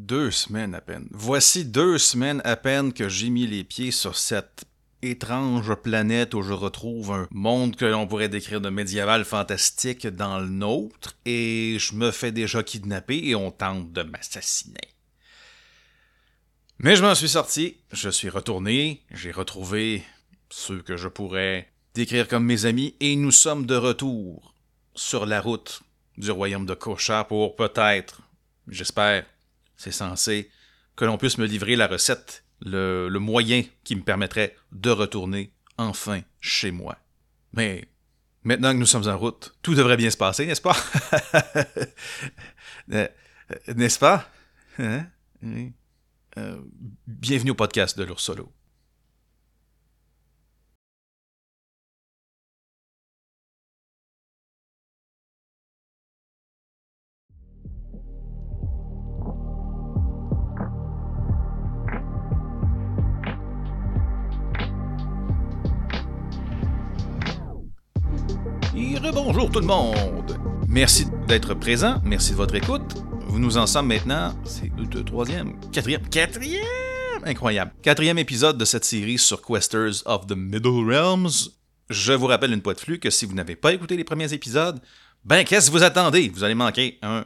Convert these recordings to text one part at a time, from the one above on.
Deux semaines à peine. Voici deux semaines à peine que j'ai mis les pieds sur cette étrange planète où je retrouve un monde que l'on pourrait décrire de médiéval fantastique dans le nôtre, et je me fais déjà kidnapper et on tente de m'assassiner. Mais je m'en suis sorti, je suis retourné, j'ai retrouvé ceux que je pourrais décrire comme mes amis, et nous sommes de retour sur la route du royaume de Kocha pour peut-être, j'espère, c'est censé, que l'on puisse me livrer la recette le, moyen qui me permettrait de retourner enfin chez moi. Mais maintenant que nous sommes en route, tout devrait bien se passer, n'est-ce pas? Euh, n'est-ce pas? Hein? Euh, bienvenue au podcast de l'ours solo. bonjour tout le monde. Merci d'être présent, merci de votre écoute. Vous nous en sommes maintenant, c'est le troisième, quatrième, quatrième, incroyable. Quatrième épisode de cette série sur Questers of the Middle Realms. Je vous rappelle une fois de flux que si vous n'avez pas écouté les premiers épisodes, ben qu'est-ce que vous attendez? Vous allez manquer un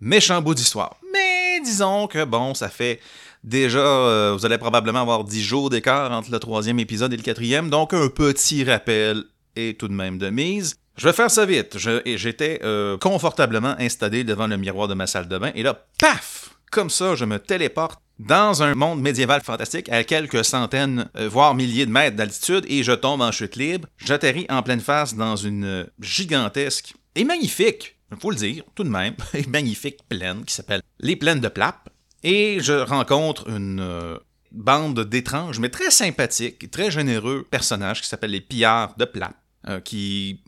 méchant bout d'histoire. Mais disons que bon, ça fait déjà, euh, vous allez probablement avoir 10 jours d'écart entre le troisième épisode et le quatrième, donc un petit rappel est tout de même de mise. Je vais faire ça vite. J'étais euh, confortablement installé devant le miroir de ma salle de bain et là, paf! Comme ça, je me téléporte dans un monde médiéval fantastique à quelques centaines, euh, voire milliers de mètres d'altitude et je tombe en chute libre. J'atterris en pleine face dans une gigantesque et magnifique, il faut le dire, tout de même, magnifique plaine qui s'appelle les plaines de Plap. Et je rencontre une euh, bande d'étranges, mais très sympathiques, très généreux personnages qui s'appellent les pillards de Plap, qui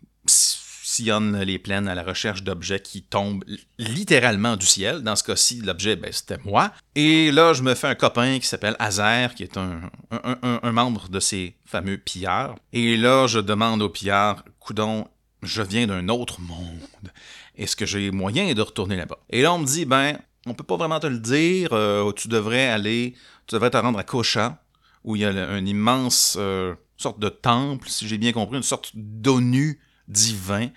les plaines à la recherche d'objets qui tombent littéralement du ciel. Dans ce cas-ci, l'objet, ben, c'était moi. Et là, je me fais un copain qui s'appelle Azer, qui est un, un, membre de ces fameux pillards. Et là, je demande aux pillards, coudon, je viens d'un autre monde. Est-ce que j'ai moyen de retourner là-bas? Et là, on me dit, ben, on peut pas vraiment te le dire. Euh, tu devrais aller, tu devrais te rendre à Kocha, où il y a un immense euh, sorte de temple, si j'ai bien compris, une sorte d'ONU divin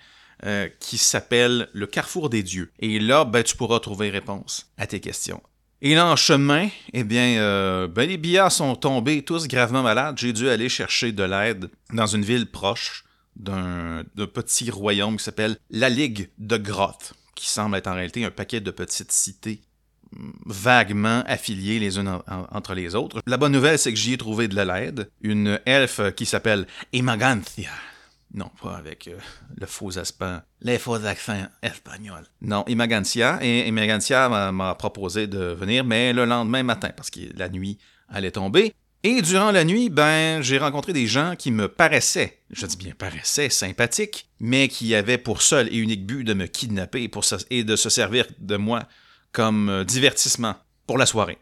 euh, qui s'appelle le Carrefour des Dieux. Et là, ben, tu pourras trouver réponse à tes questions. Et là, en chemin, eh bien, euh, ben, les billards sont tombés tous gravement malades. J'ai dû aller chercher de l'aide dans une ville proche d'un petit royaume qui s'appelle la Ligue de Grotte, qui semble être en réalité un paquet de petites cités mm, vaguement affiliées les unes entre les autres. La bonne nouvelle, c'est que j'y ai trouvé de l'aide. Une elfe qui s'appelle Emaganthia non, pas avec euh, le faux accent, les faux accents espagnols. Non, Imagancia. Et Imagancia m'a proposé de venir, mais le lendemain matin, parce que la nuit allait tomber. Et durant la nuit, ben, j'ai rencontré des gens qui me paraissaient, je dis bien paraissaient, sympathiques, mais qui avaient pour seul et unique but de me kidnapper pour et de se servir de moi comme euh, divertissement pour la soirée.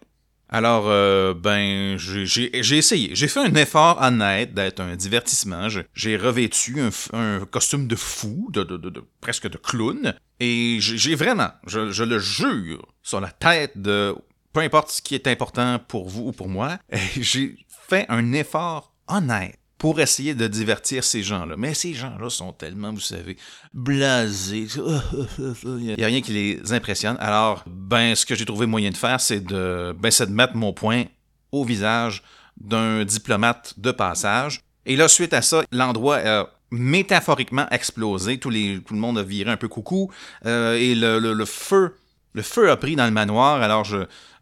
Alors, euh, ben, j'ai essayé. J'ai fait un effort honnête d'être un divertissement. J'ai revêtu un, costume de fou, de, presque de clown. Et j'ai vraiment, je, le jure, sur la tête de peu importe ce qui est important pour vous ou pour moi, j'ai fait un effort honnête pour essayer de divertir ces gens-là. Mais ces gens-là sont tellement, vous savez, blasés. Il n'y a rien qui les impressionne. Alors, ben, ce que j'ai trouvé moyen de faire, c'est de, ben, de mettre mon point au visage d'un diplomate de passage. Et là, suite à ça, l'endroit a métaphoriquement explosé. Tout, le monde a viré un peu coucou. Euh, et le, feu, le feu a pris dans le manoir. Alors,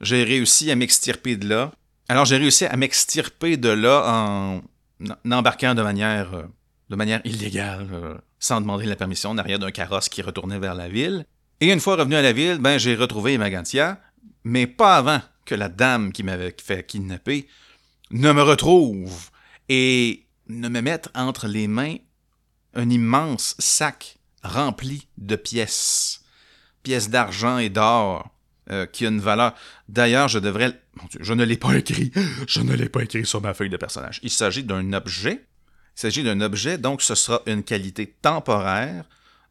j'ai réussi à m'extirper de là. Alors, j'ai réussi à m'extirper de là en n'embarquant de manière, euh, de manière illégale, euh, sans demander la permission, en arrière d'un carrosse qui retournait vers la ville. Et une fois revenu à la ville, ben, j'ai retrouvé Magantia, mais pas avant que la dame qui m'avait fait kidnapper ne me retrouve et ne me mette entre les mains un immense sac rempli de pièces, pièces d'argent et d'or, euh, qui a une valeur. D'ailleurs, je devrais. Mon Dieu, je ne l'ai pas écrit. Je ne l'ai pas écrit sur ma feuille de personnage. Il s'agit d'un objet. Il s'agit d'un objet, donc ce sera une qualité temporaire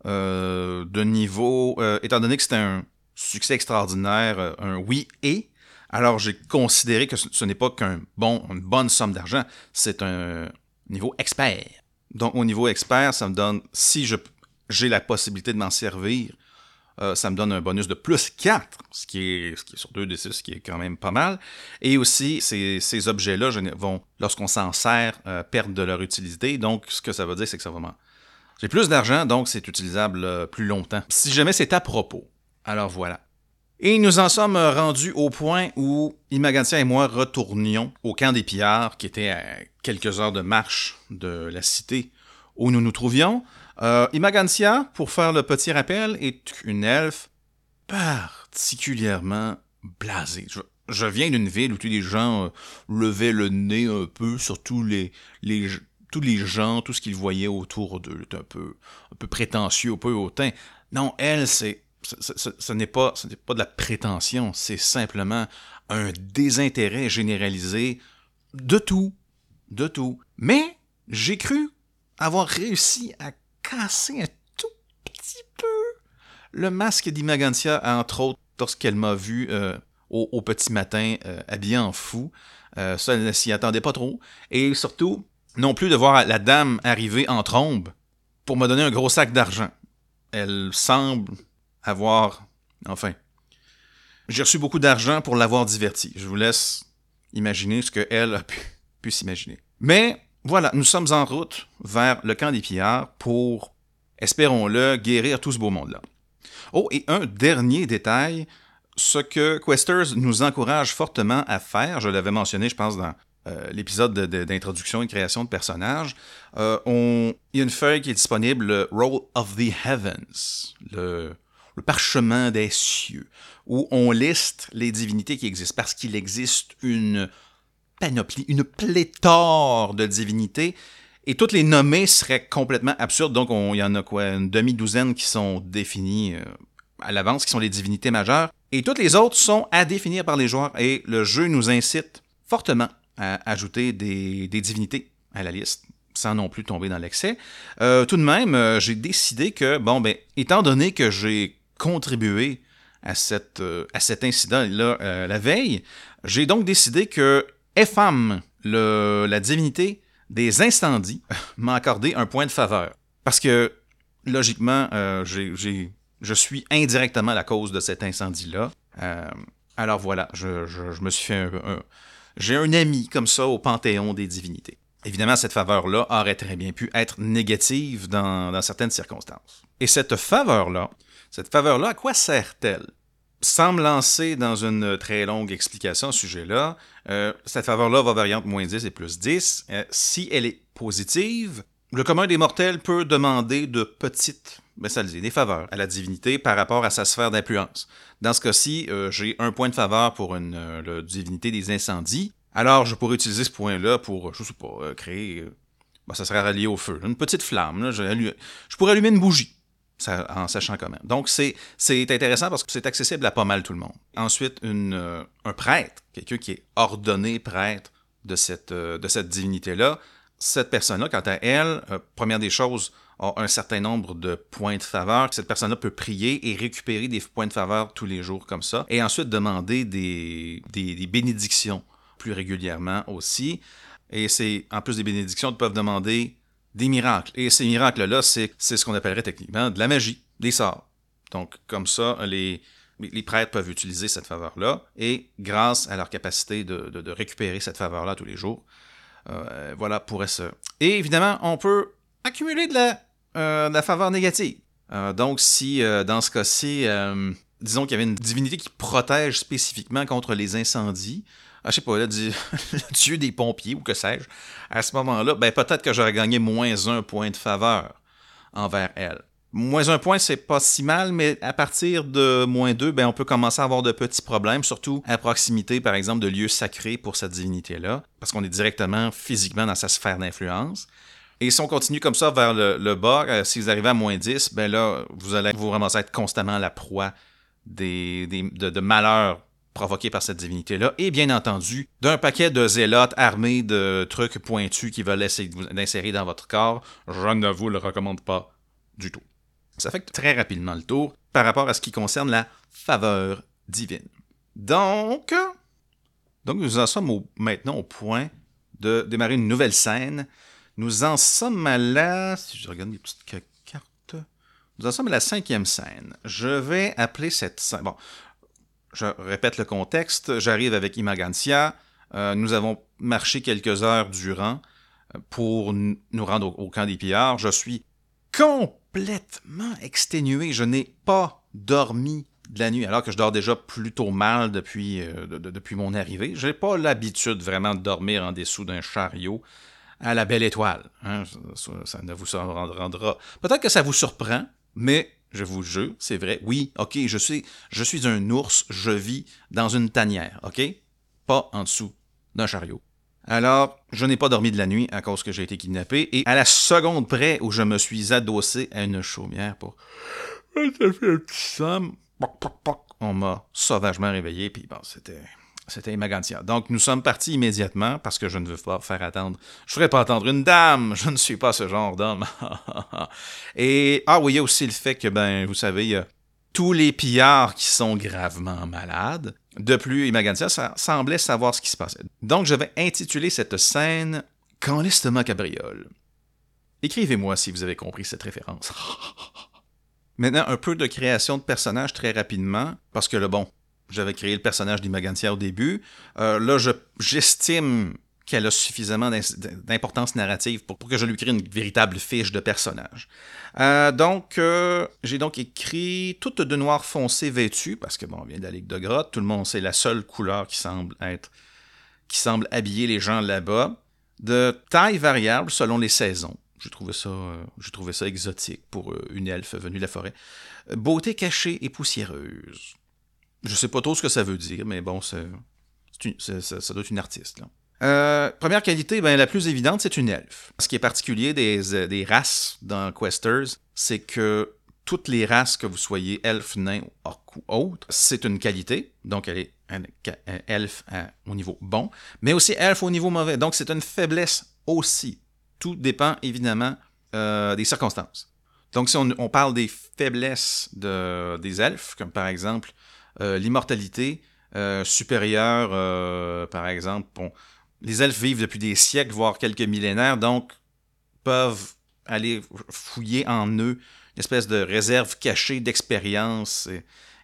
euh, de niveau. Euh, étant donné que c'est un succès extraordinaire, un oui et, Alors j'ai considéré que ce, n'est pas qu'un bon, bonne somme d'argent, c'est un niveau expert. Donc au niveau expert, ça me donne, si j'ai la possibilité de m'en servir, euh, ça me donne un bonus de plus 4, ce qui est, sur 2 d 6, ce qui est quand même pas mal. Et aussi, ces, objets-là vont, lorsqu'on s'en sert, euh, perdre de leur utilité. Donc, ce que ça veut dire, c'est que ça va J'ai plus d'argent, donc c'est utilisable euh, plus longtemps. Si jamais c'est à propos. Alors voilà. Et nous en sommes rendus au point où Imagantia et moi retournions au camp des pillards, qui était à quelques heures de marche de la cité où nous nous trouvions. Euh, Imagantia, pour faire le petit rappel, est une elfe particulièrement blasée. Je, viens d'une ville où tous les gens euh, levaient le nez un peu sur tous les, tous les gens, tout ce qu'ils voyaient autour d'eux. un peu, un peu prétentieux, un peu hautain. Non, elle, c'est ce, n'est pas, ce n'est pas de la prétention, c'est simplement un désintérêt généralisé de tout, de tout. Mais j'ai cru avoir réussi à casser un tout petit peu le masque d'Imagantia, entre autres, lorsqu'elle m'a vu euh, au, petit matin euh, habillé en fou. Euh, ça, elle ne s'y attendait pas trop. Et surtout, non plus de voir la dame arriver en trombe pour me donner un gros sac d'argent. Elle semble avoir... Enfin, j'ai reçu beaucoup d'argent pour l'avoir diverti. Je vous laisse imaginer ce qu'elle a pu, pu s'imaginer. Mais voilà, nous sommes en route vers le camp des pillards pour, espérons-le, guérir tout ce beau monde-là. Oh, et un dernier détail, ce que Questers nous encourage fortement à faire, je l'avais mentionné, je pense, dans euh, l'épisode d'introduction et création de personnages, euh, il y a une feuille qui est disponible, le Roll of the Heavens, le, le parchemin des cieux, où on liste les divinités qui existent, parce qu'il existe une panoplie, une pléthore de divinités. Et toutes les nommées seraient complètement absurdes. Donc, il y en a quoi, une demi-douzaine qui sont définies euh, à l'avance, qui sont les divinités majeures. Et toutes les autres sont à définir par les joueurs. Et le jeu nous incite fortement à ajouter des, divinités à la liste, sans non plus tomber dans l'excès. Euh, tout de même, euh, j'ai décidé que, bon, ben, étant donné que j'ai contribué à, à cet incident-là la veille, j'ai donc décidé que Epham, le, la divinité des incendies, m'a accordé un point de faveur. Parce que, logiquement, euh, je suis indirectement la cause de cet incendie-là. Euh, alors voilà, je, me suis fait un, J'ai un ami comme ça au panthéon des divinités. Évidemment, cette faveur-là aurait très bien pu être négative dans, certaines circonstances. Et cette faveur-là, cette faveur-là, à quoi sert-elle? sans me lancer dans une très longue explication à ce sujet-là, euh, cette faveur-là va varier entre moins 10 et plus 10. Euh, si elle est positive, le commun des mortels peut demander de petites, ça des faveurs à la divinité par rapport à sa sphère d'influence. Dans ce cas-ci, euh, j'ai un point de faveur pour une divinité des incendies. Alors, je pourrais utiliser ce point-là pour, je sais pas, créer... Ben, ça serait relié au feu. Une petite flamme. je pourrais allumer une bougie en sachant comment. Donc, c'est intéressant parce que c'est accessible à pas mal tout le monde. Ensuite, euh, un prêtre, quelqu'un qui est ordonné prêtre de cette, euh, divinité-là, cette personne-là, quant à elle, euh, première des choses, a un certain nombre de points de faveur. Cette personne-là peut prier et récupérer des points de faveur tous les jours comme ça, et ensuite demander des, bénédictions plus régulièrement aussi. Et c'est, en plus des bénédictions, ils peuvent demander des miracles. Et ces miracles-là, c'est ce qu'on appellerait techniquement de la magie, des sorts. Donc, comme ça, les, prêtres peuvent utiliser cette faveur-là, et grâce à leur capacité de, de, récupérer cette faveur-là tous les jours, euh, voilà, pourrait se... Et évidemment, on peut accumuler de la, euh, de la faveur négative. Euh, donc, si dans ce cas-ci, disons qu'il y avait une divinité qui protège spécifiquement contre les incendies, ah, je sais pas, le dieu des pompiers ou que sais-je, à ce moment-là, ben peut-être que j'aurais gagné moins un point de faveur envers elle. Moins un point, c'est pas si mal, mais à partir de moins deux, ben on peut commencer à avoir de petits problèmes, surtout à proximité, par exemple, de lieux sacrés pour cette divinité-là, parce qu'on est directement physiquement dans sa sphère d'influence. Et si on continue comme ça vers le, bas, euh, si vous arrivez à moins 10, ben là, vous allez vous ramasser être constamment la proie des, de, de malheurs provoqué par cette divinité-là, et bien entendu, d'un paquet de zélotes armés de trucs pointus qui veulent essayer d'insérer dans votre corps, je ne vous le recommande pas du tout. Ça fait très rapidement le tour par rapport à ce qui concerne la faveur divine. Donc, Donc, nous en sommes maintenant au point de démarrer une nouvelle scène. Nous en sommes à la... Si je regarde petites cartes... Nous en sommes à la cinquième scène. Je vais appeler cette scène... Bon, je répète le contexte. J'arrive avec Imagancia. Euh, nous avons marché quelques heures durant euh, pour nous rendre au, camp des pillards. Je suis complètement exténué. Je n'ai pas dormi de la nuit, alors que je dors déjà plutôt mal depuis, euh, depuis mon arrivée. Je n'ai pas l'habitude vraiment de dormir en dessous d'un chariot à la belle étoile. Hein. Ça, ne vous rendra. Peut-être que ça vous surprend, mais je vous jure, c'est vrai. Oui, ok, je suis, je suis un ours, je vis dans une tanière, ok? Pas en dessous d'un chariot. Alors, je n'ai pas dormi de la nuit à cause que j'ai été kidnappé, et à la seconde près où je me suis adossé à une chaumière pour. Ça un petit On m'a sauvagement réveillé, puis bon, c'était. C'était Magantia. Donc, nous sommes partis immédiatement parce que je ne veux pas faire attendre. Je ne ferai pas attendre une dame. Je ne suis pas ce genre d'homme. Et, ah oui, il y a aussi le fait que, ben, vous savez, il y a tous les pillards qui sont gravement malades. De plus, Imagantia semblait savoir ce qui se passait. Donc, je vais intituler cette scène Quand l'estomac cabriole. Écrivez-moi si vous avez compris cette référence. Maintenant, un peu de création de personnages très rapidement, parce que le bon, j'avais créé le personnage d'Imagantia au début. Euh, là, j'estime qu'elle a suffisamment d'importance narrative pour, que je lui crée une véritable fiche de personnage. Euh, donc, euh, j'ai donc écrit toute de noir foncé vêtue, parce que bon, on vient de la Ligue de Grotte, tout le monde sait la seule couleur qui semble être, qui semble habiller les gens là-bas, de taille variable selon les saisons. J'ai trouvé ça, trouvé ça exotique pour une elfe venue de la forêt. Beauté cachée et poussiéreuse. Je sais pas trop ce que ça veut dire, mais bon, ça, doit être une artiste. Euh, première qualité, ben, la plus évidente, c'est une elfe. Ce qui est particulier des, euh, des races dans Questers, c'est que toutes les races, que vous soyez elfe, nain, orc ou autre, c'est une qualité. Donc, elle est un, elfe au niveau bon, mais aussi elfe au niveau mauvais. Donc, c'est une faiblesse aussi. Tout dépend évidemment euh, des circonstances. Donc, si on, parle des faiblesses de, des elfes, comme par exemple l'immortalité supérieure, par exemple, bon, les elfes vivent depuis des siècles, voire quelques millénaires, donc peuvent aller fouiller en eux une espèce de réserve cachée d'expérience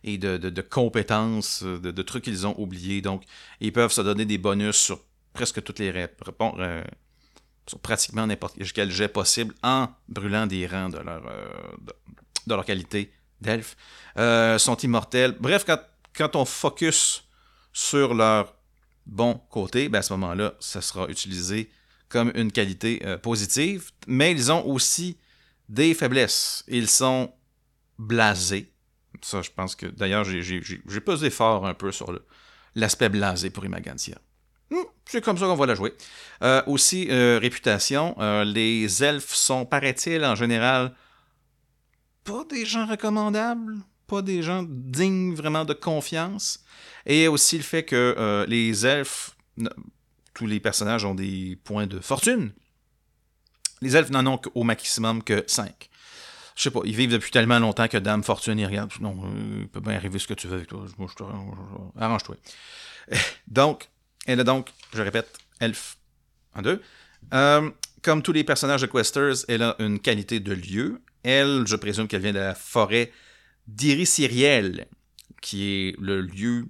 et, de, compétences, de, trucs qu'ils ont oubliés. Donc, ils peuvent se donner des bonus sur presque toutes les réponses, euh, sur pratiquement n'importe quel jet possible en brûlant des rangs euh, de, leur qualité d'elfes. Euh, sont immortels. Bref, quand, on focus sur leur bon côté, ben à ce moment-là, ça sera utilisé comme une qualité euh, positive, mais ils ont aussi des faiblesses. Ils sont blasés. Ça, je pense que d'ailleurs, j'ai posé fort un peu sur l'aspect blasé pour Imagantia. Hmm, c'est comme ça qu'on va la jouer. Euh, aussi, réputation. les elfes sont, paraît-il, en général, pas des gens recommandables, pas des gens dignes vraiment de confiance. Et aussi le fait que euh, les elfes, tous les personnages ont des points de fortune. Les elfes n'en ont au maximum que 5. Je sais pas, ils vivent depuis tellement longtemps que Dame Fortune, ils regardent. Non, euh, il peut bien arriver ce que tu veux avec toi. Arrange-toi. Donc, elle a donc, je répète, elfe en deux. Euh, comme tous les personnages de Questers, elle a une qualité de lieu. Elle, je présume qu'elle vient de la forêt d'Irisiriel, qui est le lieu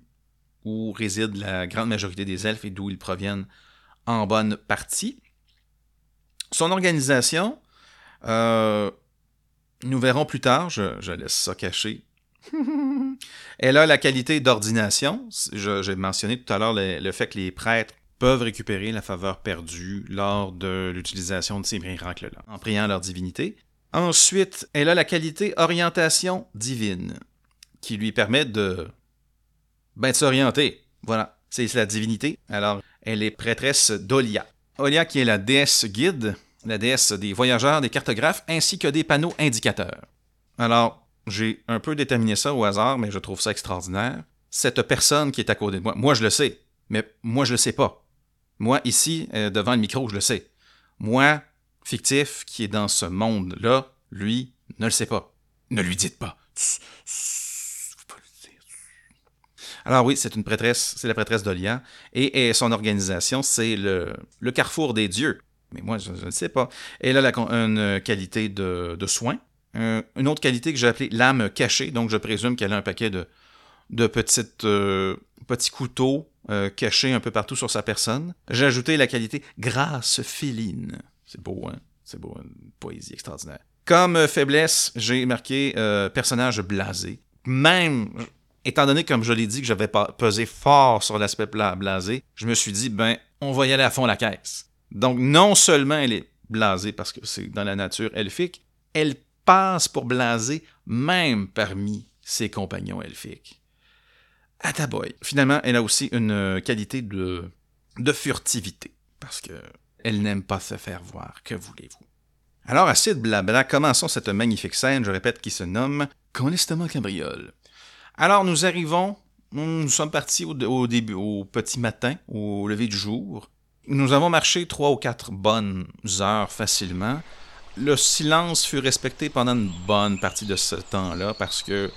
où réside la grande majorité des elfes et d'où ils proviennent en bonne partie. Son organisation, euh, nous verrons plus tard, je, laisse ça cacher. Elle a la qualité d'ordination. J'ai mentionné tout à l'heure le, fait que les prêtres peuvent récupérer la faveur perdue lors de l'utilisation de ces miracles-là, en priant leur divinité. Ensuite, elle a la qualité orientation divine, qui lui permet de ben, de s'orienter. Voilà, c'est la divinité. Alors, elle est prêtresse d'Olia. Olia qui est la déesse guide, la déesse des voyageurs, des cartographes, ainsi que des panneaux indicateurs. Alors, j'ai un peu déterminé ça au hasard, mais je trouve ça extraordinaire. Cette personne qui est à côté de moi, moi je le sais, mais moi je le sais pas. Moi, ici, euh, devant le micro, je le sais. Moi, fictif, qui est dans ce monde-là, lui, ne le sait pas. Ne lui dites pas. Alors oui, c'est une prêtresse, c'est la prêtresse d'Olia, et, son organisation, c'est le, carrefour des dieux. Mais moi, je ne sais pas. Elle a la, une qualité de, soin, une autre qualité que j'ai appelée l'âme cachée, donc je présume qu'elle a un paquet de, de petites, euh, petits couteaux euh, cachés un peu partout sur sa personne. J'ai ajouté la qualité grâce féline. C'est beau, hein? C'est beau, une poésie extraordinaire. Comme euh, faiblesse, j'ai marqué personnage blasé. Même, étant donné, comme je l'ai dit, que j'avais pesé fort sur l'aspect blasé, je me suis dit, ben, on va y aller à fond la caisse. Donc, non seulement elle est blasée parce que c'est dans la nature elfique, elle passe pour blasée même parmi ses compagnons elfiques. Ataboy. Finalement, elle a aussi une euh, qualité de, de furtivité, parce que elle n'aime pas se faire voir. Que voulez-vous? Alors, assez de blabla, commençons cette magnifique scène, je répète, qui se nomme Connestement Cabriole. Alors, nous arrivons, nous sommes partis au, début, au petit matin, au lever du jour. Nous avons marché trois ou quatre bonnes heures facilement. Le silence fut respecté pendant une bonne partie de ce temps-là parce que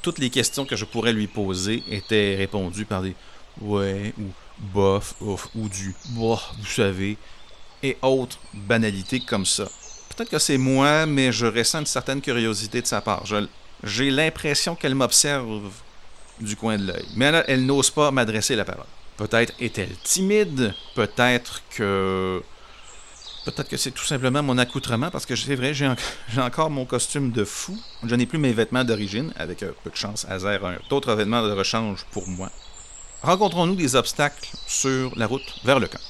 toutes les questions que je pourrais lui poser étaient répondues par des ouais ou bof ouf, ou du boh, vous savez, et autres banalités comme ça. Peut-être que c'est moi, mais je ressens une certaine curiosité de sa part. J'ai l'impression qu'elle m'observe du coin de l'œil. Mais elle, elle n'ose pas m'adresser la parole. Peut-être est-elle timide, peut-être que Peut-être que c'est tout simplement mon accoutrement, parce que c'est vrai, j'ai, encore mon costume de fou. Je n'ai plus mes vêtements d'origine, avec un peu de chance, hasard, un autre vêtement de rechange pour moi. Rencontrons-nous des obstacles sur la route vers le camp.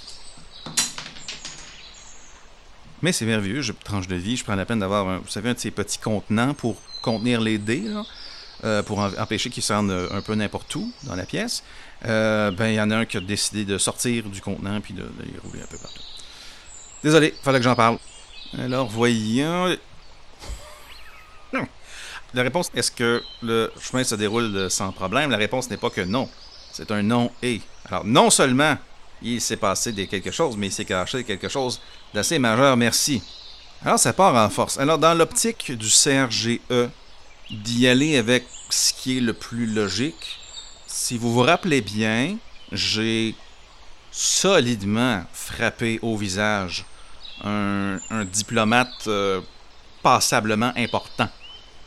Mais c'est merveilleux, je tranche de vie, je prends la peine d'avoir, vous savez, un de ces petits contenants pour contenir les dés, euh, pour empêcher qu'ils sortent un peu n'importe où dans la pièce. Euh, ben, il y en a un qui a décidé de sortir du contenant puis de, les rouler un peu partout. Désolé, fallait que j'en parle. Alors, voyons. La réponse, est-ce que le chemin se déroule sans problème? La réponse n'est pas que non. C'est un non et. Alors, non seulement il s'est passé quelque chose, mais il s'est caché quelque chose d'assez majeur, merci. Alors, ça part en force. Alors, dans l'optique du CRGE, d'y aller avec ce qui est le plus logique, si vous vous rappelez bien, j'ai solidement frappé au visage un, diplomate euh, passablement important.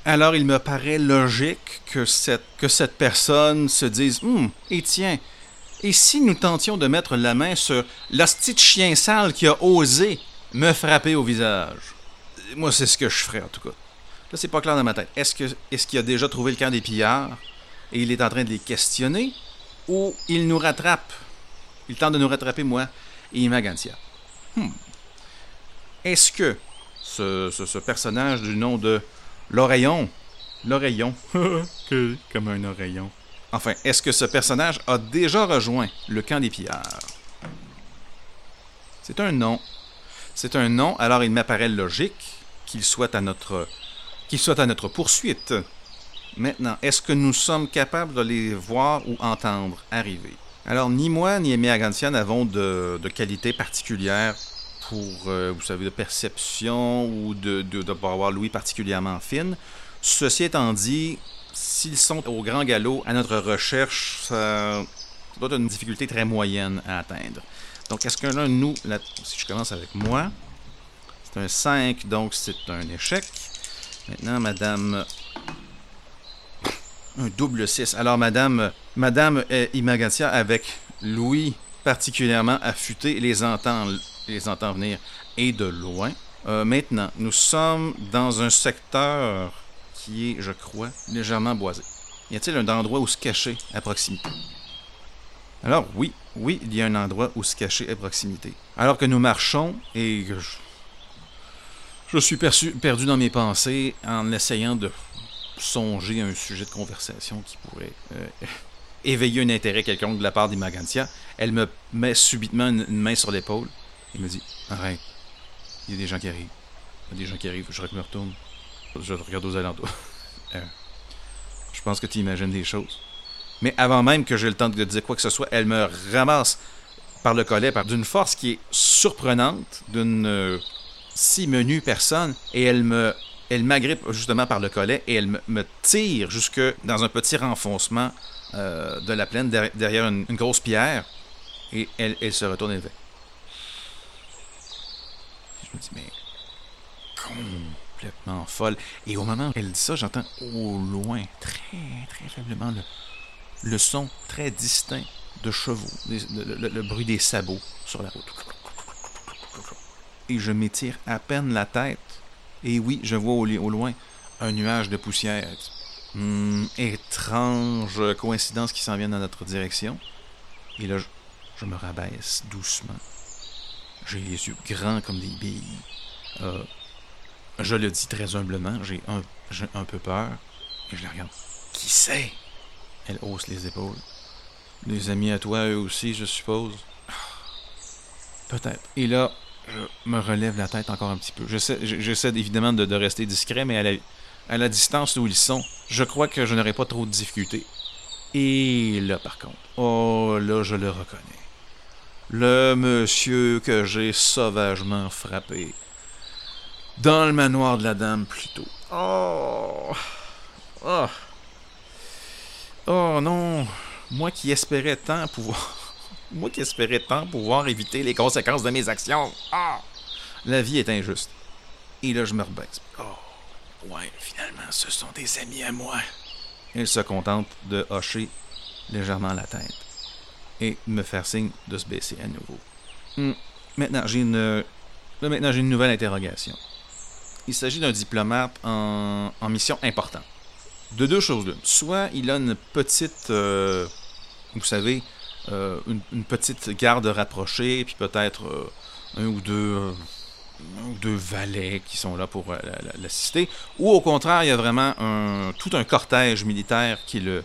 Alors il me paraît logique que cette, que cette personne se dise Hum, et tiens, et si nous tentions de mettre la main sur l'hostie de chien sale qui a osé me frapper au visage? Moi, c'est ce que je ferais en tout cas. Là, c'est pas clair dans ma tête. Est-ce qu'il a déjà trouvé le camp des pillards et il est en train de les questionner ou il nous rattrape? Il tente de nous rattraper, moi et Imagantia. Hmm. Est-ce que ce, personnage du nom de l'oreillon, l'oreillon, comme un oreillon, enfin, est-ce que ce personnage a déjà rejoint le camp des pillards C'est un nom. C'est un nom, alors il m'apparaît logique qu'il soit à notre qu'il soit à notre poursuite. Maintenant, est-ce que nous sommes capables de les voir ou entendre arriver? Alors, ni moi ni Amy Agantia n'avons de, de qualité particulière pour, euh, vous savez, de perception ou de, de, de avoir particulièrement fine. Ceci étant dit, s'ils sont au grand galop à notre recherche, ça, doit être une difficulté très moyenne à atteindre. Donc, est-ce qu'un de nous, si je commence avec moi, c'est un 5, donc c'est un échec. Maintenant, Madame. Un double 6. Alors, Madame, Madame Imagatia, avec Louis particulièrement affûté, les entend les entend venir et de loin. Euh, maintenant, nous sommes dans un secteur qui est, je crois, légèrement boisé. Y a-t-il un endroit où se cacher à proximité? Alors oui, oui, il y a un endroit où se cacher à proximité. Alors que nous marchons et que je, suis perdu dans mes pensées en essayant de songer à un sujet de conversation qui pourrait euh, éveiller un intérêt quelconque de la part d'Imagantia, elle me met subitement une main sur l'épaule. Il me dit Arrête. Il y a des gens qui arrivent. Il y a des gens qui arrivent. Je me retourne. Je regarde aux alentours. Euh, je pense que tu imagines des choses. Mais avant même que j'ai le temps de dire quoi que ce soit, elle me ramasse par le collet, par d'une force qui est surprenante, d'une euh, si menue personne, et elle me, elle m'agrippe justement par le collet et elle me, me tire jusque dans un petit renfoncement euh, de la plaine derrière une, grosse pierre. Et elle, elle se retourne et fait. Je me dis, mais complètement folle. Et au moment où elle dit ça, j'entends au loin, très, très faiblement, le, le son très distinct de chevaux, le, bruit des sabots sur la route. Et je m'étire à peine la tête. Et oui, je vois au, au loin un nuage de poussière. Hum, étrange coïncidence qui s'en vient dans notre direction. Et là, je, me rabaisse doucement. J'ai les yeux grands comme des billes. Euh, je le dis très humblement, j'ai un, un peu peur. Et je la regarde. Qui c'est? Elle hausse les épaules. Des amis à toi, eux aussi, je suppose. Peut-être. Et là, je me relève la tête encore un petit peu. J'essaie évidemment de, rester discret, mais à la, à la distance où ils sont, je crois que je n'aurai pas trop de difficultés. Et là, par contre, oh là, je le reconnais. Le monsieur que j'ai sauvagement frappé. Dans le manoir de la dame, plutôt. Oh! Oh! Oh non! Moi qui espérais tant pouvoir. Moi qui espérais tant pouvoir éviter les conséquences de mes actions. Ah! La vie est injuste. Et là, je me rebaisse. Oh! Ouais, finalement, ce sont des amis à moi. Il se contente de hocher légèrement la tête et me faire signe de se baisser à nouveau. Hmm. Maintenant, j'ai une, maintenant, j'ai une nouvelle interrogation. Il s'agit d'un diplomate en, mission importante. De deux choses l'une. Soit il a une petite, euh, vous savez, euh, une, petite garde rapprochée, puis peut-être euh, un ou deux deux valets qui sont là pour l'assister, ou au contraire, il y a vraiment tout un cortège militaire qui le,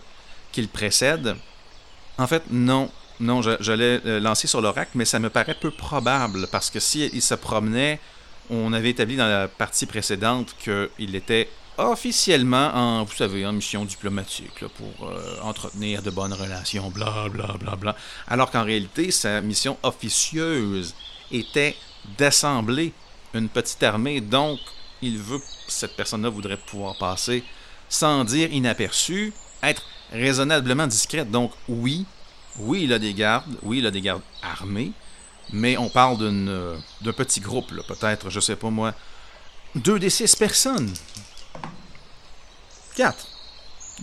qui le précède. En fait, non. Non, j'allais lancer sur l'oracle, mais ça me paraît peu probable, parce que s'il se promenait, on avait établi dans la partie précédente qu'il était officiellement en, vous savez, en mission diplomatique pour euh, entretenir de bonnes relations, bla bla bla bla. Alors qu'en réalité, sa mission officieuse était d'assembler une petite armée, donc il veut, cette personne-là voudrait pouvoir passer sans dire inaperçu, être raisonnablement discrète. Donc oui, oui, il a des gardes, oui, il a des gardes armés, mais on parle d'un petit groupe, peut-être, je sais pas moi, deux des six personnes. Quatre.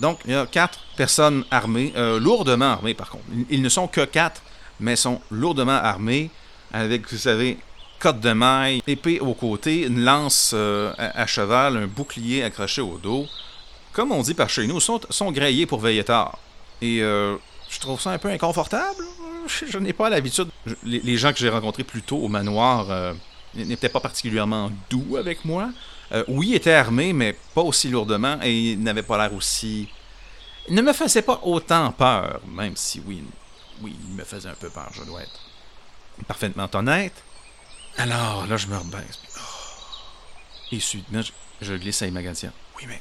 Donc, il y a quatre personnes armées, euh, lourdement armées par contre. Ils ne sont que quatre, mais sont lourdement armés, avec, vous savez, cotte de maille, épée au côté, une lance euh, à, cheval, un bouclier accroché au dos. Comme on dit par chez nous, sont, sont grillés pour veiller tard. Et euh, je trouve ça un peu inconfortable. Je, n'ai pas l'habitude. Les, gens que j'ai rencontrés plus tôt au manoir euh, n'étaient pas particulièrement doux avec moi. oui, ils étaient armés, mais pas aussi lourdement, et ils n'avaient pas l'air aussi. Ils ne me faisaient pas autant peur, même si oui, oui, ils me faisaient un peu peur, je dois être parfaitement honnête. Alors, là, je me rebaisse. Oh. Et subitement, je, je glisse à Imagatia. Oui, mais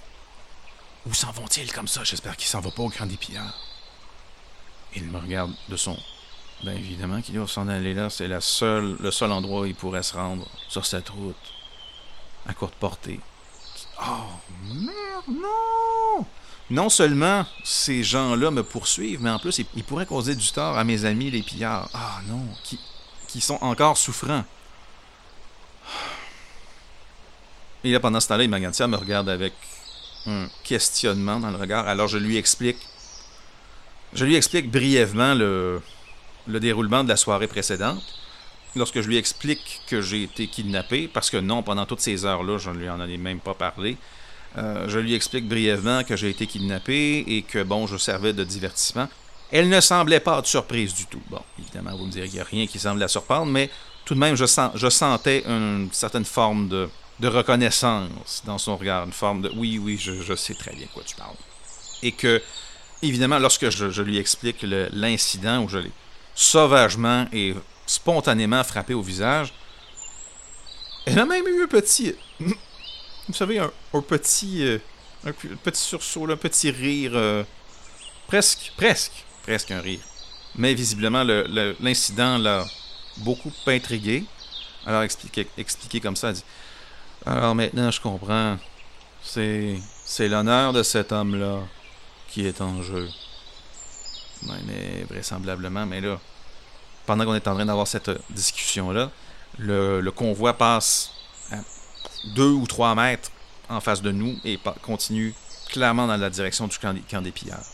où s'en vont-ils comme ça? J'espère qu'ils s'en vont pas au Grand des Il me regarde de son. Bien évidemment qu'il doit s'en aller là. C'est la seule, le seul endroit où il pourrait se rendre sur cette route. À courte portée. Oh, merde, non! Non seulement ces gens-là me poursuivent, mais en plus, ils, pourraient causer du tort à mes amis les pillards. Ah non, qui, qui sont encore souffrants. Et là, pendant ce temps-là, Imagantia me regarde avec un questionnement dans le regard. Alors, je lui explique. Je lui explique brièvement le, le déroulement de la soirée précédente. Lorsque je lui explique que j'ai été kidnappé, parce que non, pendant toutes ces heures-là, je ne lui en ai même pas parlé. Euh, je lui explique brièvement que j'ai été kidnappé et que, bon, je servais de divertissement. Elle ne semblait pas être surprise du tout. Bon, évidemment, vous me direz qu'il n'y a rien qui semble la surprendre, mais tout de même, je, je sentais une certaine forme de, de reconnaissance dans son regard, une forme de oui, oui, je, sais très bien quoi tu parles. Et que, évidemment, lorsque je, lui explique l'incident où je l'ai sauvagement et spontanément frappé au visage, elle a même eu un petit. Vous savez, un, petit. Euh, un, petit sursaut, un petit rire. Euh, presque, presque, presque un rire. Mais visiblement, l'incident l'a beaucoup intrigué. Alors, expliqué, expliqué comme ça, elle dit alors maintenant, je comprends. C'est, c'est l'honneur de cet homme-là qui est en jeu. Mais vraisemblablement, mais là, pendant qu'on est en train d'avoir cette discussion-là, le, convoi passe à deux ou trois mètres en face de nous et continue clairement dans la direction du camp des, pillards.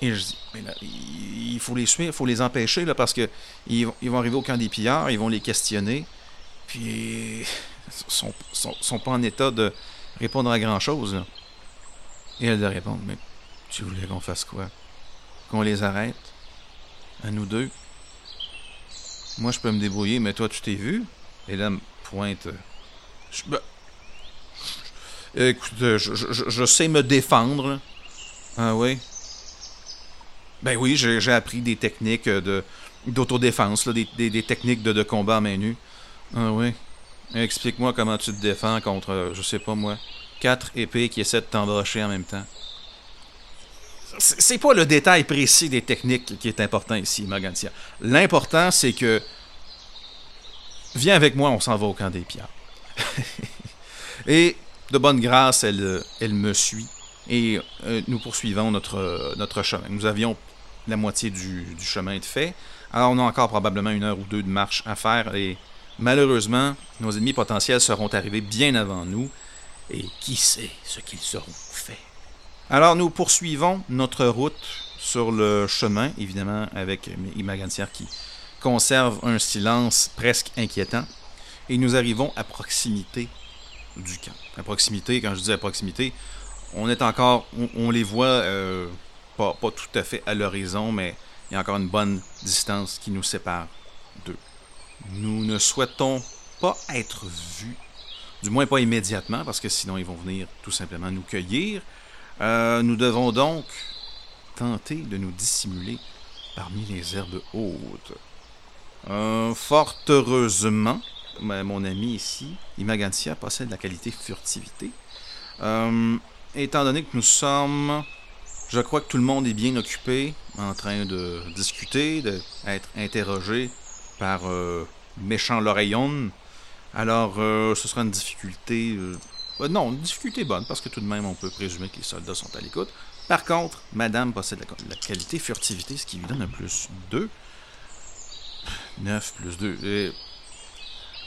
Et je dis, mais là, il faut les suivre, il faut les empêcher, là, parce que ils, vont- arriver au camp des pillards, ils vont les questionner, puis ils sont, sont, sont pas en état de répondre à grand-chose. Et elle de répondre, mais tu voulais qu'on fasse quoi? Qu'on les arrête? À nous deux? Moi, je peux me débrouiller, mais toi, tu t'es vu? Et là, pointe. euh, Je, ben, écoute, euh, je, sais me défendre. Ah oui? Ben oui, j'ai appris des techniques euh, de d'autodéfense, des, techniques de, de combat à main nue. Ah oui? Explique-moi comment tu te défends contre, je sais pas moi, quatre épées qui essaient de t'embrocher en même temps. C'est pas le détail précis des techniques qui est important ici, Magantia. L'important, c'est que. Viens avec moi, on s'en va au camp des pierres. et de bonne grâce, elle, me suit. Et euh, nous poursuivons notre, notre chemin. Nous avions la moitié du, du chemin de fait. Alors, on a encore probablement une heure ou deux de marche à faire. Et malheureusement, nos ennemis potentiels seront arrivés bien avant nous. Et qui sait ce qu'ils seront faits. Alors, nous poursuivons notre route sur le chemin, évidemment, avec Imagantière qui conserve un silence presque inquiétant. Et nous arrivons à proximité du camp. À proximité, quand je dis à proximité, on est encore, on, les voit euh, pas tout à fait à l'horizon, mais il y a encore une bonne distance qui nous sépare d'eux. Nous ne souhaitons pas être vus, du moins pas immédiatement, parce que sinon ils vont venir tout simplement nous cueillir. Euh, nous devons donc tenter de nous dissimuler parmi les herbes hautes. Euh, fort heureusement, mon ami ici, Imagantia, possède la qualité furtivité. Euh, étant donné que nous sommes, je crois que tout le monde est bien occupé, en train de discuter, d'être interrogé par méchant l'oreillon. Alors, euh, ce sera une difficulté. euh, non, une difficulté bonne, parce que tout de même, on peut présumer que les soldats sont à l'écoute. Par contre, Madame possède la, qualité furtivité, ce qui lui donne un plus 2. 9 plus 2. Et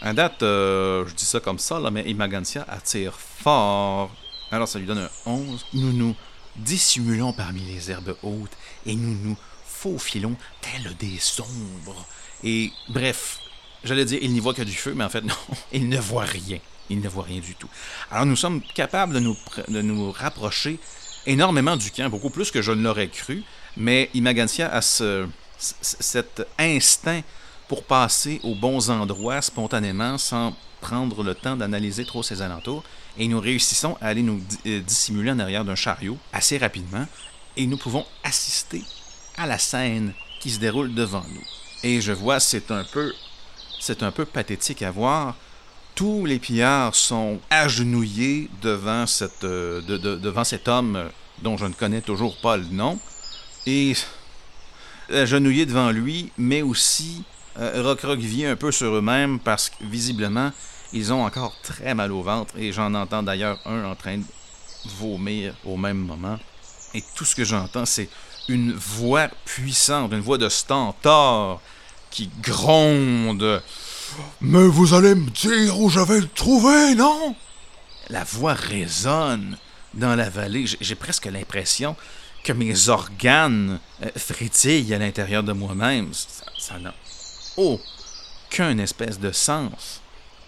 à date, euh, je dis ça comme ça, là, mais Imagantia attire fort. Alors ça lui donne un 11. Nous nous dissimulons parmi les herbes hautes et nous nous faufilons tels des ombres. Et bref, j'allais dire, il n'y voit que du feu, mais en fait, non, il ne voit rien. Il ne voit rien du tout. Alors nous sommes capables de nous, de nous rapprocher énormément du camp, beaucoup plus que je ne l'aurais cru, mais Imagantia a ce, cet instinct pour passer aux bons endroits spontanément sans prendre le temps d'analyser trop ses alentours. Et nous réussissons à aller nous euh, dissimuler en arrière d'un chariot assez rapidement et nous pouvons assister à la scène qui se déroule devant nous. Et je vois, c'est un peu, c'est un peu pathétique à voir. Tous les pillards sont agenouillés euh, de- de- devant cet homme dont je ne connais toujours pas le nom. Et agenouillés devant lui, mais aussi euh, recroquevillés un peu sur eux-mêmes parce que visiblement, ils ont encore très mal au ventre et j'en entends d'ailleurs un en train de vomir au même moment. Et tout ce que j'entends, c'est une voix puissante, une voix de stentor gronde. Mais vous allez me dire où je vais le trouver, non? La voix résonne dans la vallée. J'ai- presque l'impression que mes organes euh, frétillent à l'intérieur de moi-même. Ça n'a aucun espèce de sens.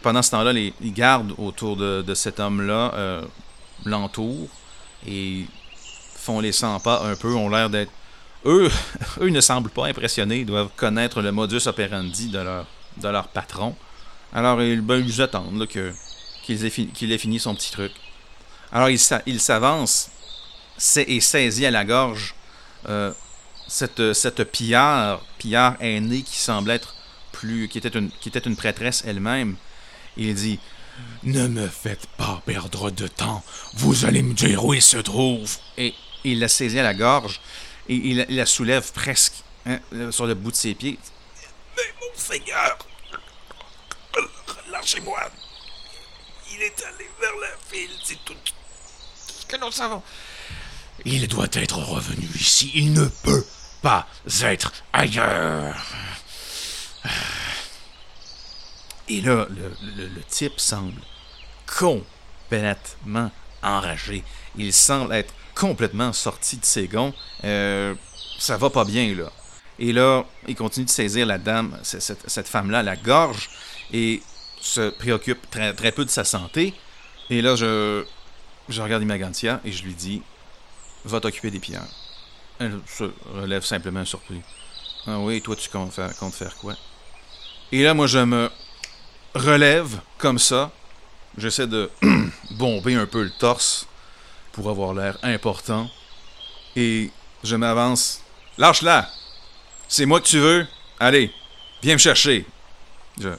Pendant ce temps-là, les, gardes autour de, de cet homme-là euh, l'entourent et font les 100 pas un peu, ont l'air d'être... Eux, eux ne semblent pas impressionnés, ils doivent connaître le modus operandi de leur, de leur patron. Alors, ils, ben, ils attendent que, qu'il ait, fi- qu'il ait fini son petit truc. Alors, il, il s'avance sa- et saisit à la gorge euh, cette, cette pillard, pillard aînée qui semble être plus. qui était une, qui était une prêtresse elle-même. Il dit Ne me faites pas perdre de temps. Vous allez me dire où il se trouve. Et il la saisit à la gorge et il, il la soulève presque hein, sur le bout de ses pieds. Mais mon Seigneur, lâchez-moi. Il est allé vers la ville, c'est tout, tout ce que nous savons. Il doit être revenu ici. Il ne peut pas être ailleurs. Et là, le, le- le type semble complètement enragé. Il semble être complètement sorti de ses gonds. Euh, ça va pas bien, là. Et là, il continue de saisir la dame, cette, femme-là, la gorge, et se préoccupe très, peu de sa santé. Et là, je, je regarde Imagantia et je lui dis Va t'occuper des pierres. Elle se relève simplement surpris. Ah oui, toi, tu comptes faire quoi Et là, moi, je me relève comme ça. J'essaie de bomber un peu le torse pour avoir l'air important. Et je m'avance. Lâche-la! C'est moi que tu veux? Allez, viens me chercher. Je.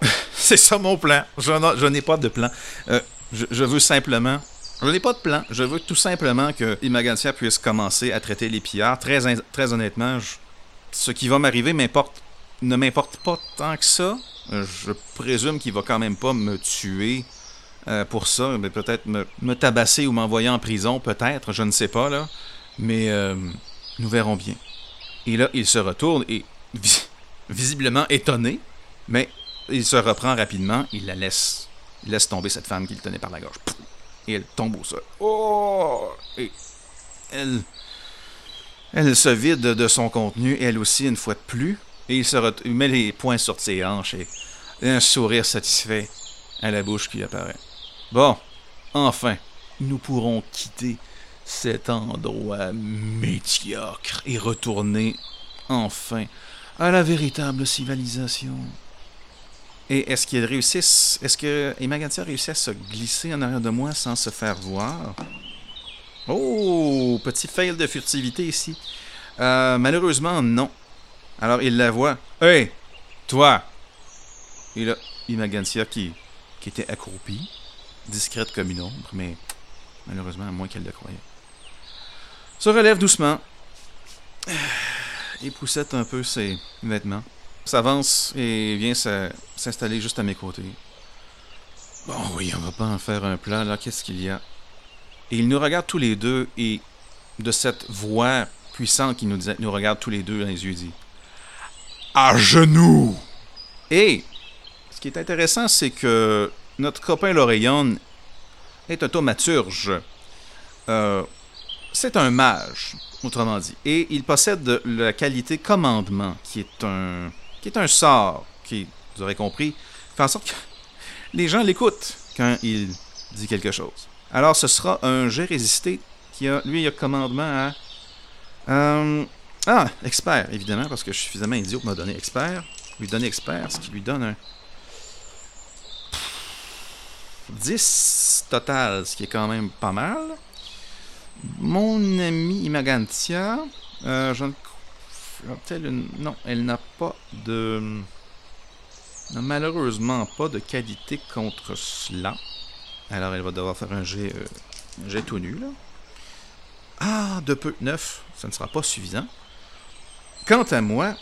C'est ça mon plan. Je, n'ai pas de plan. Euh, je, veux simplement. Je n'ai pas de plan. Je veux tout simplement que Imagantia puisse commencer à traiter les pillards. Très, très honnêtement, ce qui va m'arriver m'importe ne m'importe pas tant que ça. Euh, Je présume qu'il va quand même pas me tuer euh, pour ça, mais peut-être me, tabasser ou m'envoyer en prison, peut-être, je ne sais pas là. Mais euh, nous verrons bien. Et là, il se retourne et vi- visiblement étonné, mais il se reprend rapidement. Il la laisse, laisse tomber cette femme qu'il tenait par la gorge. Et elle tombe au sol. Oh! Et elle, elle se vide de son contenu, elle aussi, une fois de plus. Et il, se met les poings sur ses hanches et un sourire satisfait à la bouche qui apparaît. Bon, enfin, nous pourrons quitter cet endroit médiocre et retourner enfin à la véritable civilisation. Et est-ce qu'ils réussissent, est-ce que Emagantia réussit à se glisser en arrière de moi sans se faire voir? Oh, petit fail de furtivité ici. Euh, malheureusement, non. Alors il la voit. Hey, toi! Et là, Imagantia qui, qui était accroupie, discrète comme une ombre, mais malheureusement, à moins qu'elle le croyait, se relève doucement et poussette un peu ses vêtements, s'avance et vient s'installer juste à mes côtés. Bon, oui, on va pas en faire un plat, là, qu'est-ce qu'il y a? Et il nous regarde tous les deux et de cette voix puissante qui nous, nous regarde tous les deux dans les yeux, dit À genoux Et ce qui est intéressant, c'est que notre copain L'Oreillon est un thaumaturge. Euh, c'est un mage, autrement dit. Et il possède la qualité commandement, qui est un, qui est un sort, qui, vous aurez compris, fait en sorte que les gens l'écoutent quand il dit quelque chose. Alors, ce sera un jet résisté qui a, lui, il a commandement à. euh, ah, expert, évidemment, parce que je suis suffisamment idiot pour me donner expert. Lui donner expert, ce qui lui donne un. 10 total, ce qui est quand même pas mal. Mon ami Imagantia, euh, Non, elle n'a pas de. n'a malheureusement pas de qualité contre cela. Alors elle va devoir faire un jet, euh, jet tout nu, là. Ah, de peu, 9, ça ne sera pas suffisant. Quant à moi,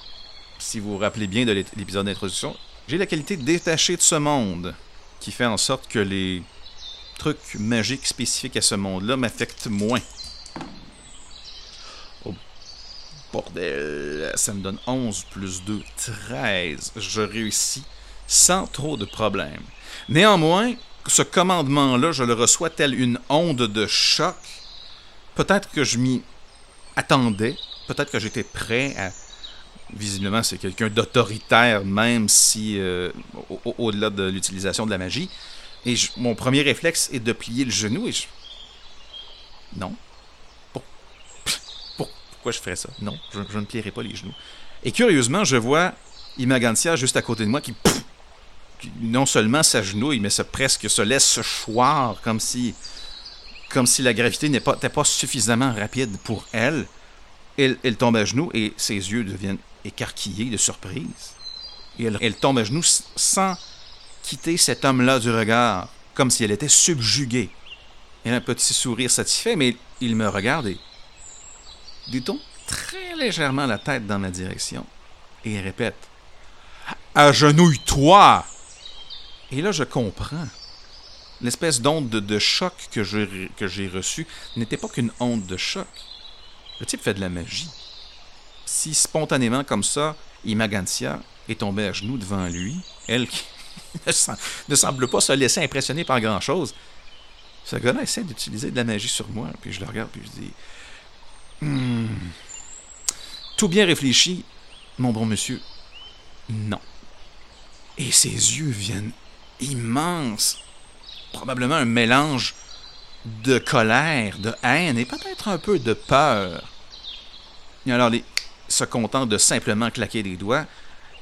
si vous vous rappelez bien de l'é- l'épisode d'introduction, j'ai la qualité détachée de ce monde, qui fait en sorte que les trucs magiques spécifiques à ce monde-là m'affectent moins. Oh, bordel, ça me donne 11 plus 2, 13. Je réussis sans trop de problèmes. Néanmoins, ce commandement-là, je le reçois tel une onde de choc. Peut-être que je m'y attendais, peut-être que j'étais prêt à visiblement, c'est quelqu'un d'autoritaire, même si euh, au- au- au-delà de l'utilisation de la magie. Et mon premier réflexe est de plier le genou et je. Non. Pour- pour- pourquoi je ferais ça? Non, je, ne plierai pas les genoux. Et curieusement, je vois Imagantia juste à côté de moi qui, non seulement s'agenouille, mais se presque se laisse se choir comme si comme si la gravité n'était pas, pas suffisamment rapide pour elle. Elle, elle tombe à genoux et ses yeux deviennent écarquillés de surprise. Et elle, tombe à genoux sans quitter cet homme-là du regard, comme si elle était subjuguée. Elle a un petit sourire satisfait, mais il me regarde et dit-on très légèrement la tête dans ma direction. Et répète Agenouille-toi Et là, je comprends. L'espèce d'onde de, choc que j'ai reçue n'était pas qu'une onde de choc. Le type fait de la magie. Si spontanément, comme ça, Imagantia est tombée à genoux devant lui, elle qui ne semble pas se laisser impressionner par grand-chose, ce gars-là essaie d'utiliser de la magie sur moi. Puis je le regarde, puis je dis hmm, Tout bien réfléchi, mon bon monsieur, non. Et ses yeux viennent immenses. Probablement un mélange de colère, de haine et peut-être un peu de peur. Alors, il se contente de simplement claquer des doigts.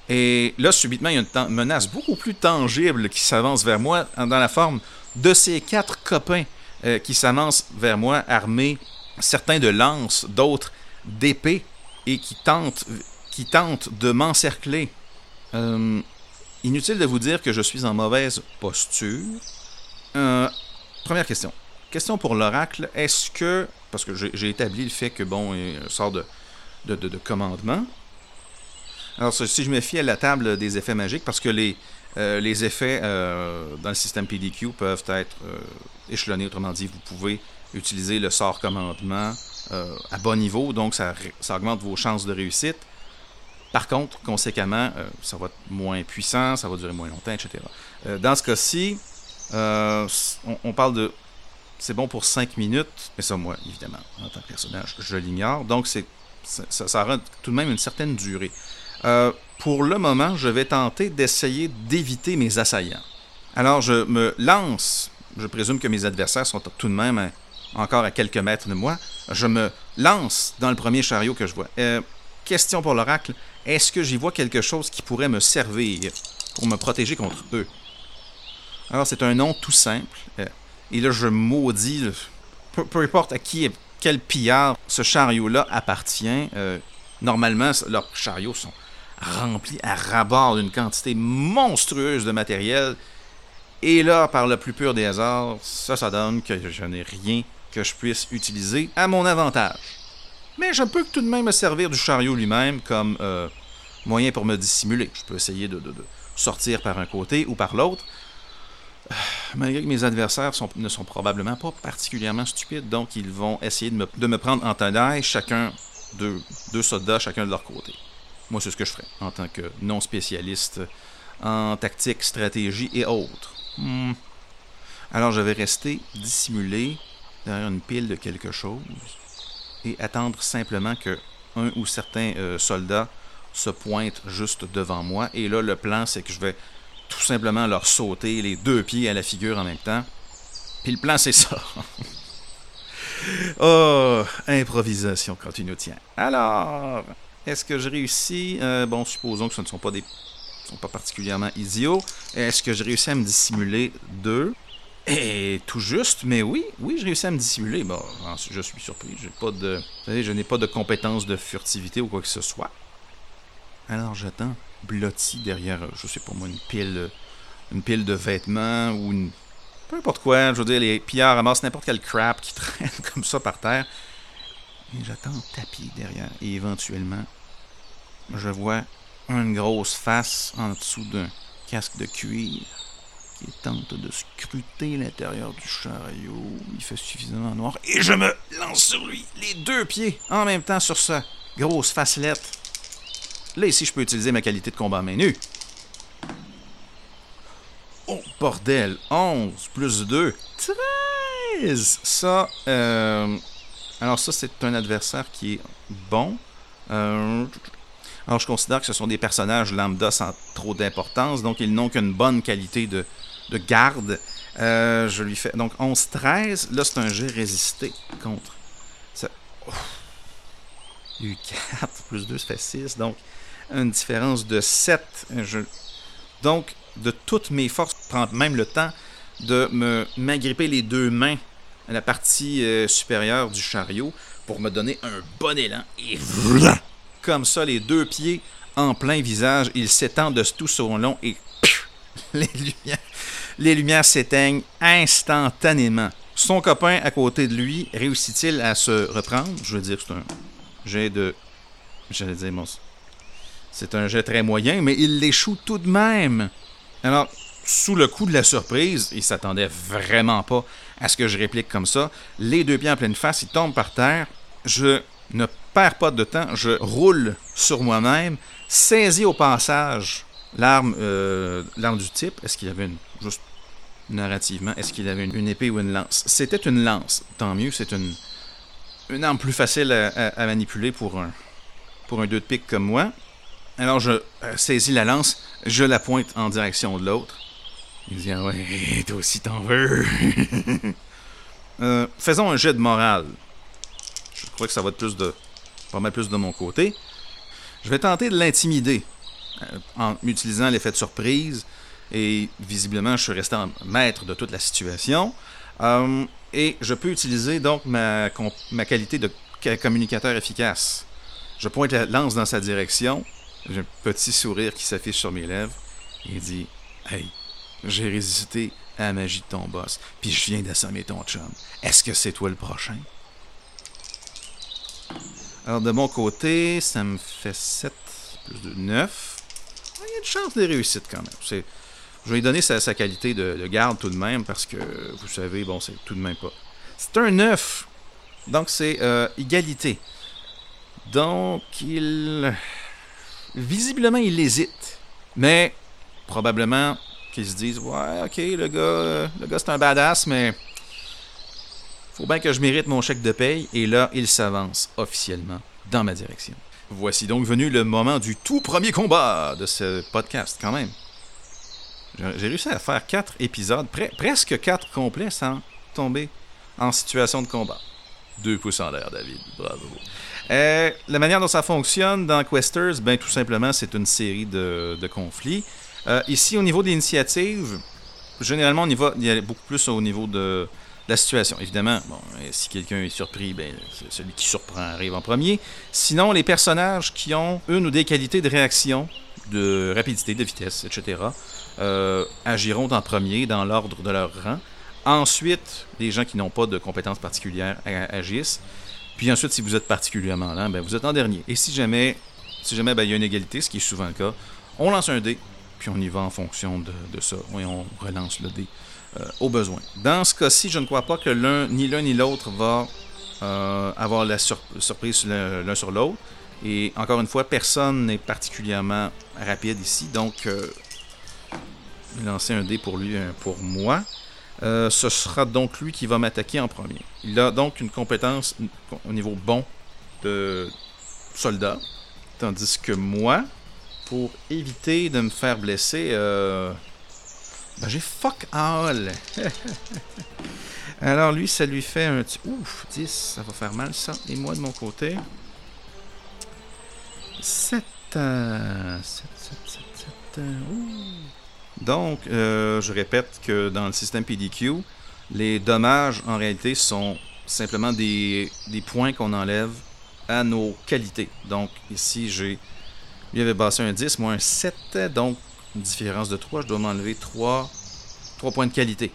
Et là, subitement, il y a une menace beaucoup plus tangible qui s'avance vers moi dans la forme de ces quatre copains euh, qui s'avancent vers moi, armés, certains de lances, d'autres d'épées, et qui tentent, qui tentent de m'encercler. Euh, inutile de vous dire que je suis en mauvaise posture. Euh, première question. Question pour l'oracle. Est-ce que, parce que j'ai établi le fait que, bon, il sort de, de, de commandement. Alors, si je me fie à la table des effets magiques, parce que les, euh, les effets euh, dans le système PDQ peuvent être euh, échelonnés. Autrement dit, vous pouvez utiliser le sort commandement à bon niveau, donc ça, augmente vos chances de réussite. Par contre, conséquemment, ça va être moins puissant, ça va durer moins longtemps, etc. dans ce cas-ci, on, parle de. C'est bon pour 5 minutes, mais ça, moi, évidemment, en tant que personnage, je l'ignore. Donc, c'est ça, rend tout de même une certaine durée. Euh, pour le moment, je vais tenter d'essayer d'éviter mes assaillants. Alors, je me lance. Je présume que mes adversaires sont tout de même encore à quelques mètres de moi. Je me lance dans le premier chariot que je vois. Euh, question pour l'oracle. Est-ce que j'y vois quelque chose qui pourrait me servir pour me protéger contre eux? Alors, c'est un nom tout simple. Euh, et là, je maudis, peu, importe à qui, quel pillard ce chariot-là appartient. normalement, leurs chariots sont rempli à rabord d'une quantité monstrueuse de matériel. Et là, par le plus pur des hasards, ça, ça donne que je n'ai rien que je puisse utiliser à mon avantage. Mais je peux tout de même me servir du chariot lui-même comme euh, moyen pour me dissimuler. Je peux essayer de, sortir par un côté ou par l'autre. Malgré que mes adversaires ne sont probablement pas particulièrement stupides, donc ils vont essayer de me, prendre en tenaille, chacun deux, deux soldats, chacun de leur côté. Moi, c'est ce que je ferais en tant que non spécialiste en tactique, stratégie et autres. Hmm. Alors, je vais rester dissimulé derrière une pile de quelque chose et attendre simplement que un ou certains euh, soldats se pointent juste devant moi. Et là, le plan, c'est que je vais tout simplement leur sauter les deux pieds à la figure en même temps. Puis le plan, c'est ça. oh, improvisation quand tu nous tiens. Alors, est-ce que je réussis euh, Bon, supposons que ce ne sont pas des sont pas particulièrement idiots. Est-ce que je réussis à me dissimuler deux? Et tout juste, mais oui, oui, je réussis à me dissimuler. Bon, je suis surpris. J'ai pas de, je n'ai pas de compétences de furtivité ou quoi que ce soit. Alors j'attends, blotti derrière, je sais pas moi, une pile, une pile de vêtements ou une, peu importe quoi. Je veux dire, les pillards ramassent n'importe quel crap qui traîne comme ça par terre. Et j'attends tapis derrière. Et éventuellement, je vois une grosse face en dessous d'un casque de cuir qui tente de scruter l'intérieur du chariot. Il fait suffisamment noir. Et je me lance sur lui, les deux pieds, en même temps sur sa grosse facelette. Là, ici, je peux utiliser ma qualité de combat à main nue. Oh, bordel! 11 plus 2. 13! Ça, euh... Alors ça, c'est un adversaire qui est bon. Euh... Alors, je considère que ce sont des personnages lambda sans trop d'importance, donc ils n'ont qu'une bonne qualité de, garde. Euh, je lui fais donc 11-13. Là, c'est un jet résisté contre. Ça... Eu 4 plus 2, ça fait 6. Donc, une différence de 7. Je... Donc, de toutes mes forces, prendre même le temps de me m'agripper les deux mains à la partie euh, supérieure du chariot pour me donner un bon élan. Et comme ça, les deux pieds en plein visage. Il s'étend de tout son long et les lumières, les lumières s'éteignent instantanément. Son copain à côté de lui réussit-il à se reprendre? Je veux dire, c'est un jet de. J'allais dire, c'est un jet très moyen, mais il l'échoue tout de même. Alors, sous le coup de la surprise, il s'attendait vraiment pas à ce que je réplique comme ça. Les deux pieds en pleine face, il tombe par terre. Je ne perds pas de temps, je roule sur moi-même, saisis au passage l'arme euh, du type. Est-ce qu'il avait une. Juste narrativement, est-ce qu'il avait une, épée ou une lance? C'était une lance. Tant mieux, c'est une, arme plus facile à, manipuler pour un, pour de pique comme moi. Alors je euh, saisis la lance, je la pointe en direction de l'autre. Il dit Ah ouais, toi aussi t'en veux. Euh, faisons un jet de morale. Je crois que ça va être plus de. pas mal plus de mon côté. Je vais tenter de l'intimider euh, en utilisant l'effet de surprise. Et visiblement, je suis resté en maître de toute la situation. Et je peux utiliser donc ma, qualité de ca- communicateur efficace. Je pointe la lance dans sa direction. J'ai un petit sourire qui s'affiche sur mes lèvres. Il dit Hey, j'ai résisté à la magie de ton boss, puis je viens d'assommer ton chum. Est-ce que c'est toi le prochain? Alors, de mon côté, ça me fait 7 plus de 9. Il y a une chance de réussite quand même. Je vais lui donner sa, qualité de, de garde tout de même parce que, vous savez, bon, c'est tout de même pas. C'est un 9. Donc, c'est euh, égalité. Donc, il. Visiblement, il hésite. Mais, probablement qu'ils se disent Ouais, ok, le gars, euh, le gars c'est un badass, mais. Faut bien que je mérite mon chèque de paye. Et là, il s'avance officiellement dans ma direction. Voici donc venu le moment du tout premier combat de ce podcast, quand même. J'ai réussi à faire quatre épisodes, pre- presque quatre complets sans tomber en situation de combat. Deux pouces en l'air, David. Bravo. Euh, la manière dont ça fonctionne dans Questers, ben tout simplement, c'est une série de, conflits. Euh, ici, au niveau de l'initiative, généralement, on y va, y beaucoup plus au niveau de la situation. Évidemment, bon, euh, si quelqu'un est surpris, ben, celui qui surprend arrive en premier. Sinon, les personnages qui ont une ou des qualités de réaction, de rapidité, de vitesse, etc., agiront en premier dans l'ordre de leur rang. Ensuite, les gens qui n'ont pas de compétences particulières agissent. Puis ensuite, si vous êtes particulièrement lent, ben, vous êtes en dernier. Et si jamais, si jamais ben, il y a une égalité, ce qui est souvent le cas, on lance un dé, puis on y va en fonction de, ça. Et on relance le dé euh, au besoin. Dans ce cas-ci, je ne crois pas que l'un, ni l'un ni l'autre va euh, avoir la sur- surprise l'un sur l'autre. Et encore une fois, personne n'est particulièrement rapide ici, donc euh, lancer un dé pour lui, un pour moi. Euh, ce sera donc lui qui va m'attaquer en premier. Il a donc une compétence au niveau bon de soldat, tandis que moi, pour éviter de me faire blesser, euh, ben j'ai fuck all. Alors lui, ça lui fait un petit... Ouf, 10, ça va faire mal ça. Et moi de mon côté... 7... Euh, 7, 7, 7, 7... euh, ouh. Donc, euh, je répète que dans le système PDQ, les dommages en réalité sont simplement des, des points qu'on enlève à nos qualités. Donc ici, j'ai... Lui avait passé un 10, moi un 7, donc différence de 3, je dois m'enlever 3, 3 points de qualité.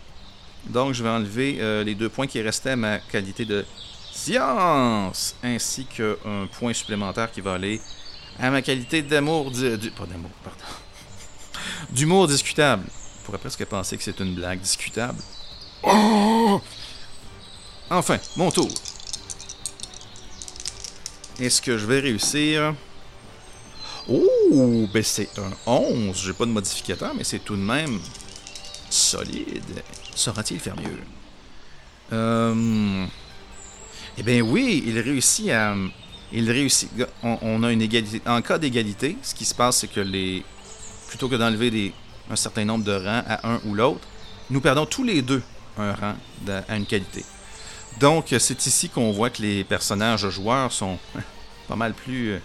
Donc je vais enlever euh, les deux points qui restaient à ma qualité de science, ainsi qu'un point supplémentaire qui va aller à ma qualité d'amour... di- du- Pas d'amour, pardon. D'humour discutable. On pourrait presque penser que c'est une blague discutable. Oh! Enfin, mon tour. Est-ce que je vais réussir? Oh, ben c'est un 11. J'ai pas de modificateur, mais c'est tout de même solide. Saura-t-il faire mieux? Euh... Eh bien oui, il réussit à... Il réussit... On, on a une égalité... En cas d'égalité, ce qui se passe, c'est que les... Plutôt que d'enlever un certain nombre de rangs à un ou l'autre, nous perdons tous les deux un rang à une qualité. Donc, c'est ici qu'on voit que les personnages joueurs sont pas mal plus, euh,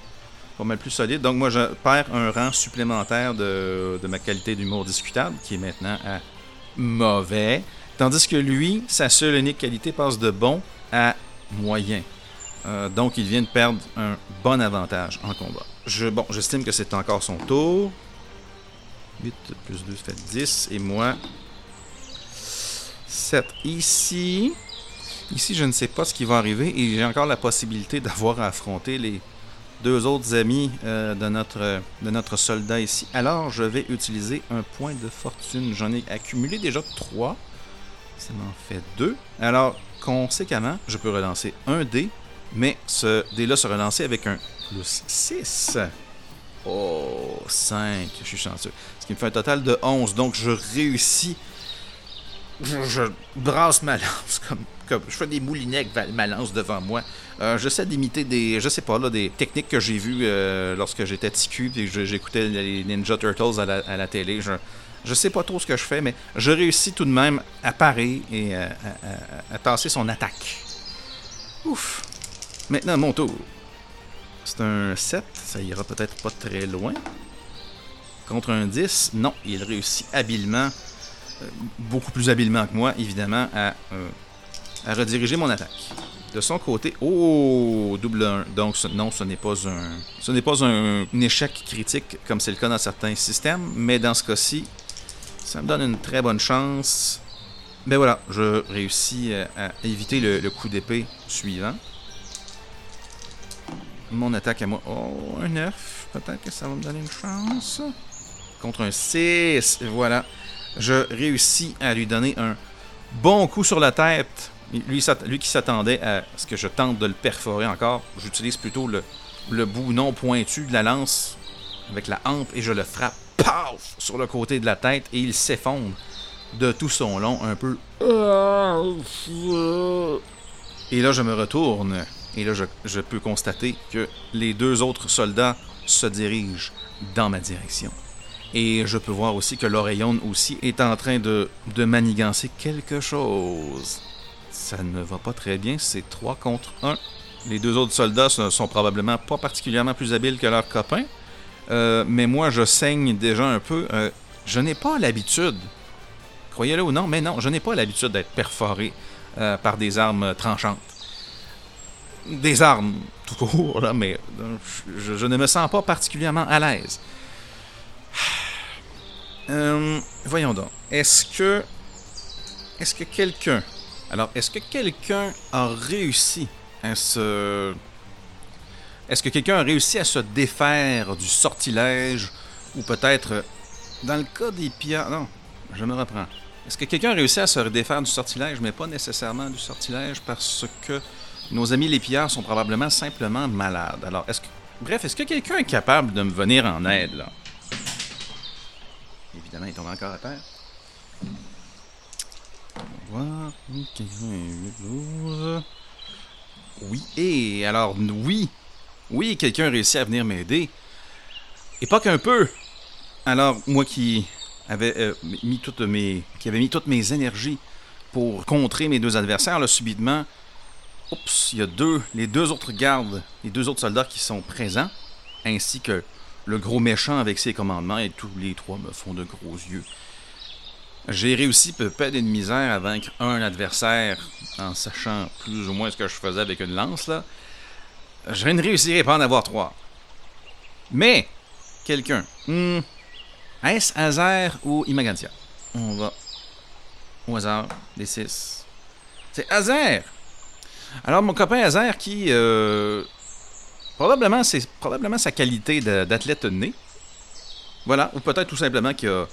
pas mal plus solides. Donc, moi, je perds un rang supplémentaire de, ma qualité d'humour discutable, qui est maintenant à mauvais. Tandis que lui, sa seule unique qualité passe de bon à moyen. Euh, donc, il vient de perdre un bon avantage en combat. Je, bon, j'estime que c'est encore son tour. 8 plus 2, ça fait 10. Et moi, 7. Ici, ici, je ne sais pas ce qui va arriver et j'ai encore la possibilité d'avoir à affronter les deux autres amis euh, de, notre, de notre soldat ici. Alors, je vais utiliser un point de fortune. J'en ai accumulé déjà 3. Ça m'en fait 2. Alors, conséquemment, je peux relancer un dé Mais ce dé-là se relançait avec un plus 6. Oh, 5. Je suis chanceux. Qui me fait un total de 11. Donc, je réussis. Je, brasse ma lance comme. Je fais des moulinets avec ma lance devant moi. Euh, J'essaie d'imiter des. Je sais pas, là, des techniques que j'ai vues euh, lorsque j'étais TQ et que j'écoutais les Ninja Turtles à la, télé. Je, je sais pas trop ce que je fais, mais je réussis tout de même à parer et à, à, à tasser son attaque. Ouf. Maintenant, mon tour. C'est un 7, ça ira peut-être pas très loin. Contre un 10, non, il réussit habilement, euh, beaucoup plus habilement que moi, évidemment, à, euh, à rediriger mon attaque. De son côté, oh, double 1. Donc, non, ce n'est pas un, ce n'est pas un, échec critique comme c'est le cas dans certains systèmes, mais dans ce cas-ci, ça me donne une très bonne chance. Ben voilà, je réussis à, à éviter le coup d'épée suivant. Mon attaque à moi. Oh, un 9. Peut-être que ça va me donner une chance. Contre un 6. Voilà. Je réussis à lui donner un bon coup sur la tête. Lui, qui s'attendait à ce que je tente de le perforer encore, j'utilise plutôt le, bout non pointu de la lance avec la hampe et je le frappe paf, sur le côté de la tête et il s'effondre de tout son long un peu. Et là, je me retourne et là, je peux constater que les deux autres soldats se dirigent dans ma direction. Et je peux voir aussi que l'Oreillon aussi est en train de, manigancer quelque chose. Ça ne va pas très bien, c'est 3 contre 1. Les deux autres soldats ne sont probablement pas particulièrement plus habiles que leurs copains. Euh, mais moi, je saigne déjà un peu. Euh, je n'ai pas l'habitude, croyez-le ou non, mais non, je n'ai pas l'habitude d'être perforé euh, par des armes tranchantes. Des armes, tout court, là, mais je ne me sens pas particulièrement à l'aise. Euh, voyons donc. Est-ce que. Est-ce que quelqu'un. Alors, est-ce que quelqu'un a réussi à se. Est-ce que quelqu'un a réussi à se défaire du sortilège ou peut-être. euh, Dans le cas des pillards. Non, je me reprends. Est-ce que quelqu'un a réussi à se défaire du sortilège, mais pas nécessairement du sortilège parce que nos amis les pillards sont probablement simplement malades? Alors, est-ce que. Bref, est-ce que quelqu'un est capable de me venir en aide, là? Il encore à terre. On va voir. 15, 8, 12. Oui, et alors, oui. Oui, quelqu'un a réussi à venir m'aider. Et pas qu'un peu. Alors, moi qui avait euh, mis toutes mes. qui avait mis toutes mes énergies pour contrer mes deux adversaires, là, subitement. Oups, il y a deux. Les deux autres gardes, les deux autres soldats qui sont présents, ainsi que le gros méchant avec ses commandements, et tous les trois me font de gros yeux. J'ai réussi peu peu de misère à vaincre un adversaire en sachant plus ou moins ce que je faisais avec une lance, là. Je ne réussirai pas en avoir trois. Mais, quelqu'un. Hmm, Est-ce Hazard ou Imagantia On va au hasard, des six. C'est Hazard Alors, mon copain Hazard qui. euh, probablement, c'est probablement sa qualité d'athlète né. Voilà, ou peut-être tout simplement qu'il a.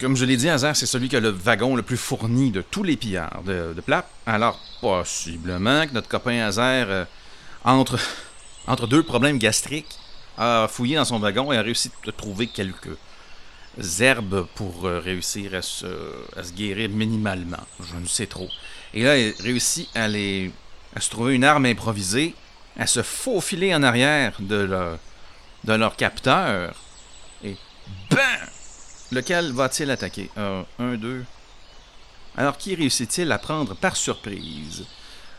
Comme je l'ai dit, Hazard, c'est celui qui a le wagon le plus fourni de tous les pillards de, de. Alors, possiblement que notre copain Hazard, euh, entre, entre deux problèmes gastriques, a fouillé dans son wagon et a réussi à trouver quelques herbes pour euh, réussir à se, à se guérir minimalement. Je ne sais trop. Et là, il réussit à, les, à se trouver une arme improvisée, à se faufiler en arrière de leur, de leur capteur. Et BAM! Lequel va-t-il attaquer? Euh, Un, deux. Alors, qui réussit-il à prendre par surprise?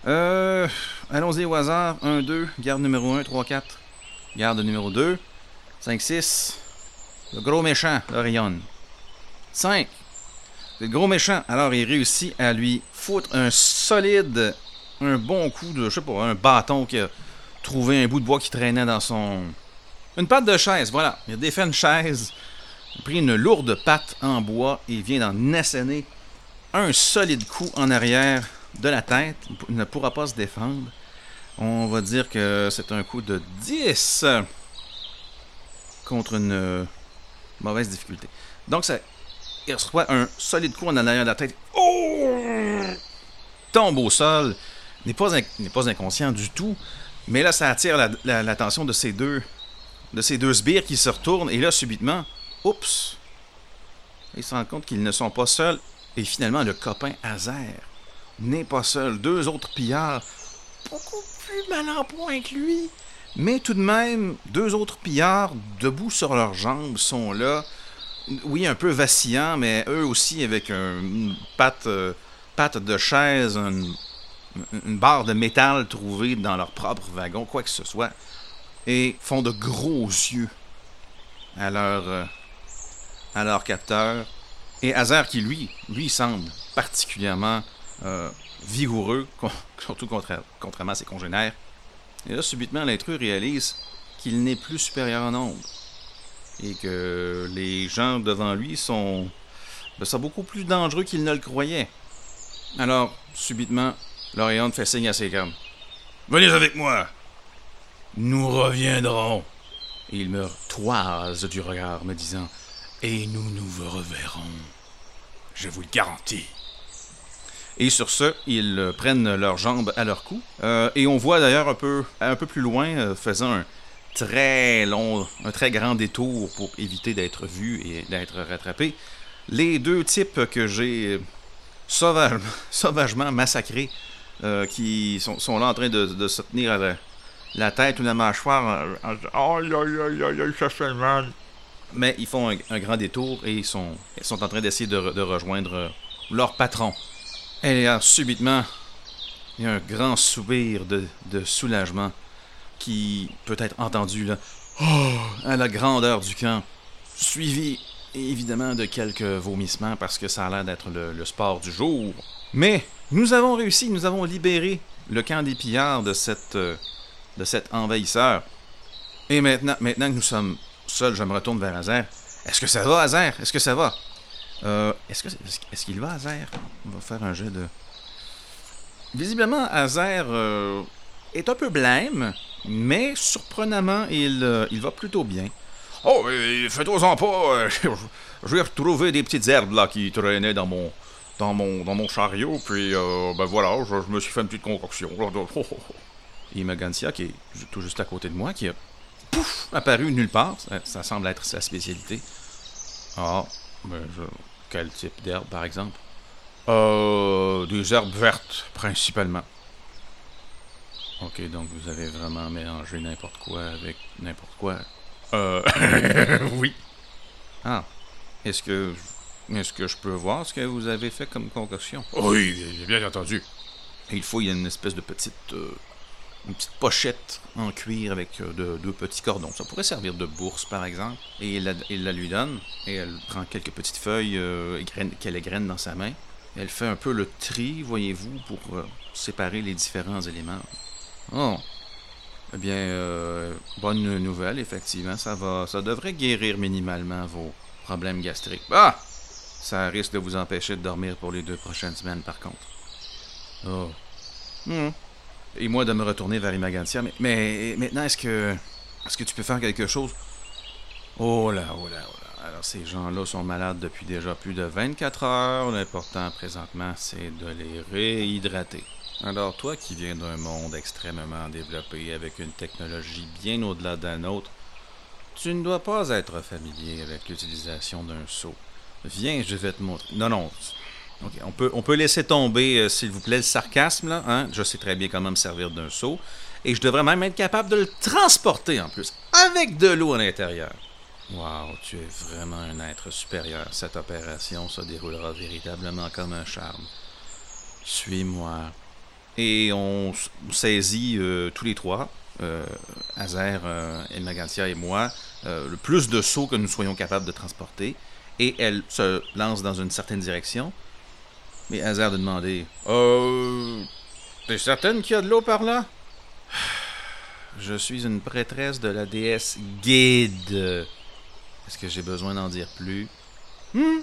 Euh. Allons-y au hasard. 1, 2. Garde numéro 1, 3, 4. Garde numéro 2. 5, 6. Le gros méchant, l'Orion. 5. Le gros méchant. Alors, il réussit à lui foutre un solide. Un bon coup de. Je sais pas, un bâton qui a trouvé un bout de bois qui traînait dans son. Une patte de chaise, voilà. Il a défait une chaise. Pris une lourde patte en bois et vient d'en asséner un solide coup en arrière de la tête. Il ne pourra pas se défendre. On va dire que c'est un coup de 10 contre une mauvaise difficulté. Donc, ça, il reçoit un solide coup en arrière de la tête. Oh! Tombe au sol. N'est pas, inconscient du tout. Mais là, ça attire l'attention de ces deux de ces deux sbires qui se retournent. Et là, subitement, oups, ils se rendent compte qu'ils ne sont pas seuls. Et finalement, le copain Hazer n'est pas seul. Deux autres pillards, beaucoup plus mal en point que lui. Mais tout de même, deux autres pillards, debout sur leurs jambes, sont là. Oui, un peu vacillants, mais eux aussi avec une patte, euh, patte de chaise, une, une barre de métal trouvée dans leur propre wagon, quoi que ce soit, et font de gros yeux à leur, euh, à leur capteur. Et Hazard qui, lui, lui semble particulièrement euh, vigoureux, surtout contrairement à ses congénères. Et là, subitement, l'intrus réalise qu'il n'est plus supérieur en nombre. Et que les gens devant lui sont, ben, sont beaucoup plus dangereux qu'il ne le croyait. Alors, subitement, L'Orion fait signe à ses gammes. Venez avec moi. Nous reviendrons. Et il me toise du regard, me disant Et nous nous reverrons. Je vous le garantis. Et sur ce, ils prennent leurs jambes à leur cou. Euh, et on voit d'ailleurs un peu, un peu plus loin, euh, faisant un très long, un très grand détour pour éviter d'être vu et d'être rattrapé, les deux types que j'ai sauvagement massacrés euh, qui sont, là en train de, se tenir la, tête ou la mâchoire. Ça fait mal. Mais ils font un, grand détour et ils sont, sont en train d'essayer de, rejoindre euh, leur patron. Et là, subitement, il y a un grand soupir de, soulagement qui peut être entendu là, oh, à la grandeur du camp, suivi évidemment de quelques vomissements parce que ça a l'air d'être le sport du jour. Mais nous avons réussi, nous avons libéré le camp des pillards de, cette, euh, de cet envahisseur. Et maintenant, que nous sommes seuls, je me retourne vers Azer. Est-ce que ça va, Azer? Est-ce que ça va? Euh, Est-ce que est-ce qu'il va, Azer? On va faire un jeu de. Visiblement, Azer euh, est un peu blême, mais surprenamment, il va plutôt bien. Oh, faites-en pas. je vais retrouver des petites herbes là qui traînaient dans mon dans mon, dans mon chariot, puis euh, ben voilà, je, me suis fait une petite concoction. Et Magancia, qui est tout juste à côté de moi, qui a apparu nulle part, ça, semble être sa spécialité. Ah, ben quel type d'herbe par exemple? Euh, Des herbes vertes, principalement. Ok, donc vous avez vraiment mélangé n'importe quoi avec n'importe quoi. Euh, oui. Ah, est-ce que est-ce que je peux voir ce que vous avez fait comme concoction? Oui, bien entendu. il faut, il y a une espèce de petite, euh, une petite pochette en cuir avec euh, deux petits cordons. Ça pourrait servir de bourse, par exemple. Et il la, lui donne. Et elle prend quelques petites feuilles euh, qu'elle égrène dans sa main. Elle fait un peu le tri, voyez-vous, pour séparer les différents éléments. Oh. Eh bien, bonne nouvelle, effectivement. Ça va, ça devrait guérir minimalement vos problèmes gastriques. Ah! Ça risque de vous empêcher de dormir pour les deux prochaines semaines, par contre. Oh. Hmm. Et moi de me retourner vers Imagantia. Mais, mais maintenant, est-ce que. Est-ce que tu peux faire quelque chose? Oh là, oh là, oh là. Alors, ces gens-là sont malades depuis déjà plus de 24 heures. L'important présentement, c'est de les réhydrater. Alors, toi qui viens d'un monde extrêmement développé avec une technologie bien au-delà d'un autre, tu ne dois pas être familier avec l'utilisation d'un seau. Viens, je vais te montrer. Non, non. on, peut, on peut laisser tomber, euh, s'il vous plaît, le sarcasme. Là, hein? Je sais très bien comment me servir d'un seau. Et je devrais même être capable de le transporter en plus, avec de l'eau à l'intérieur. Wow, tu es vraiment un être supérieur. Cette opération se déroulera véritablement comme un charme. Suis-moi. Et on saisit euh, tous les trois, euh, Azer, euh, Elmagantia et moi, le plus de seaux que nous soyons capables de transporter et elle se lance dans une certaine direction. Mais hasard de demander Euh. T'es certaine qu'il y a de l'eau par là Je suis une prêtresse de la déesse Guide. Est-ce que j'ai besoin d'en dire plus? Hmm?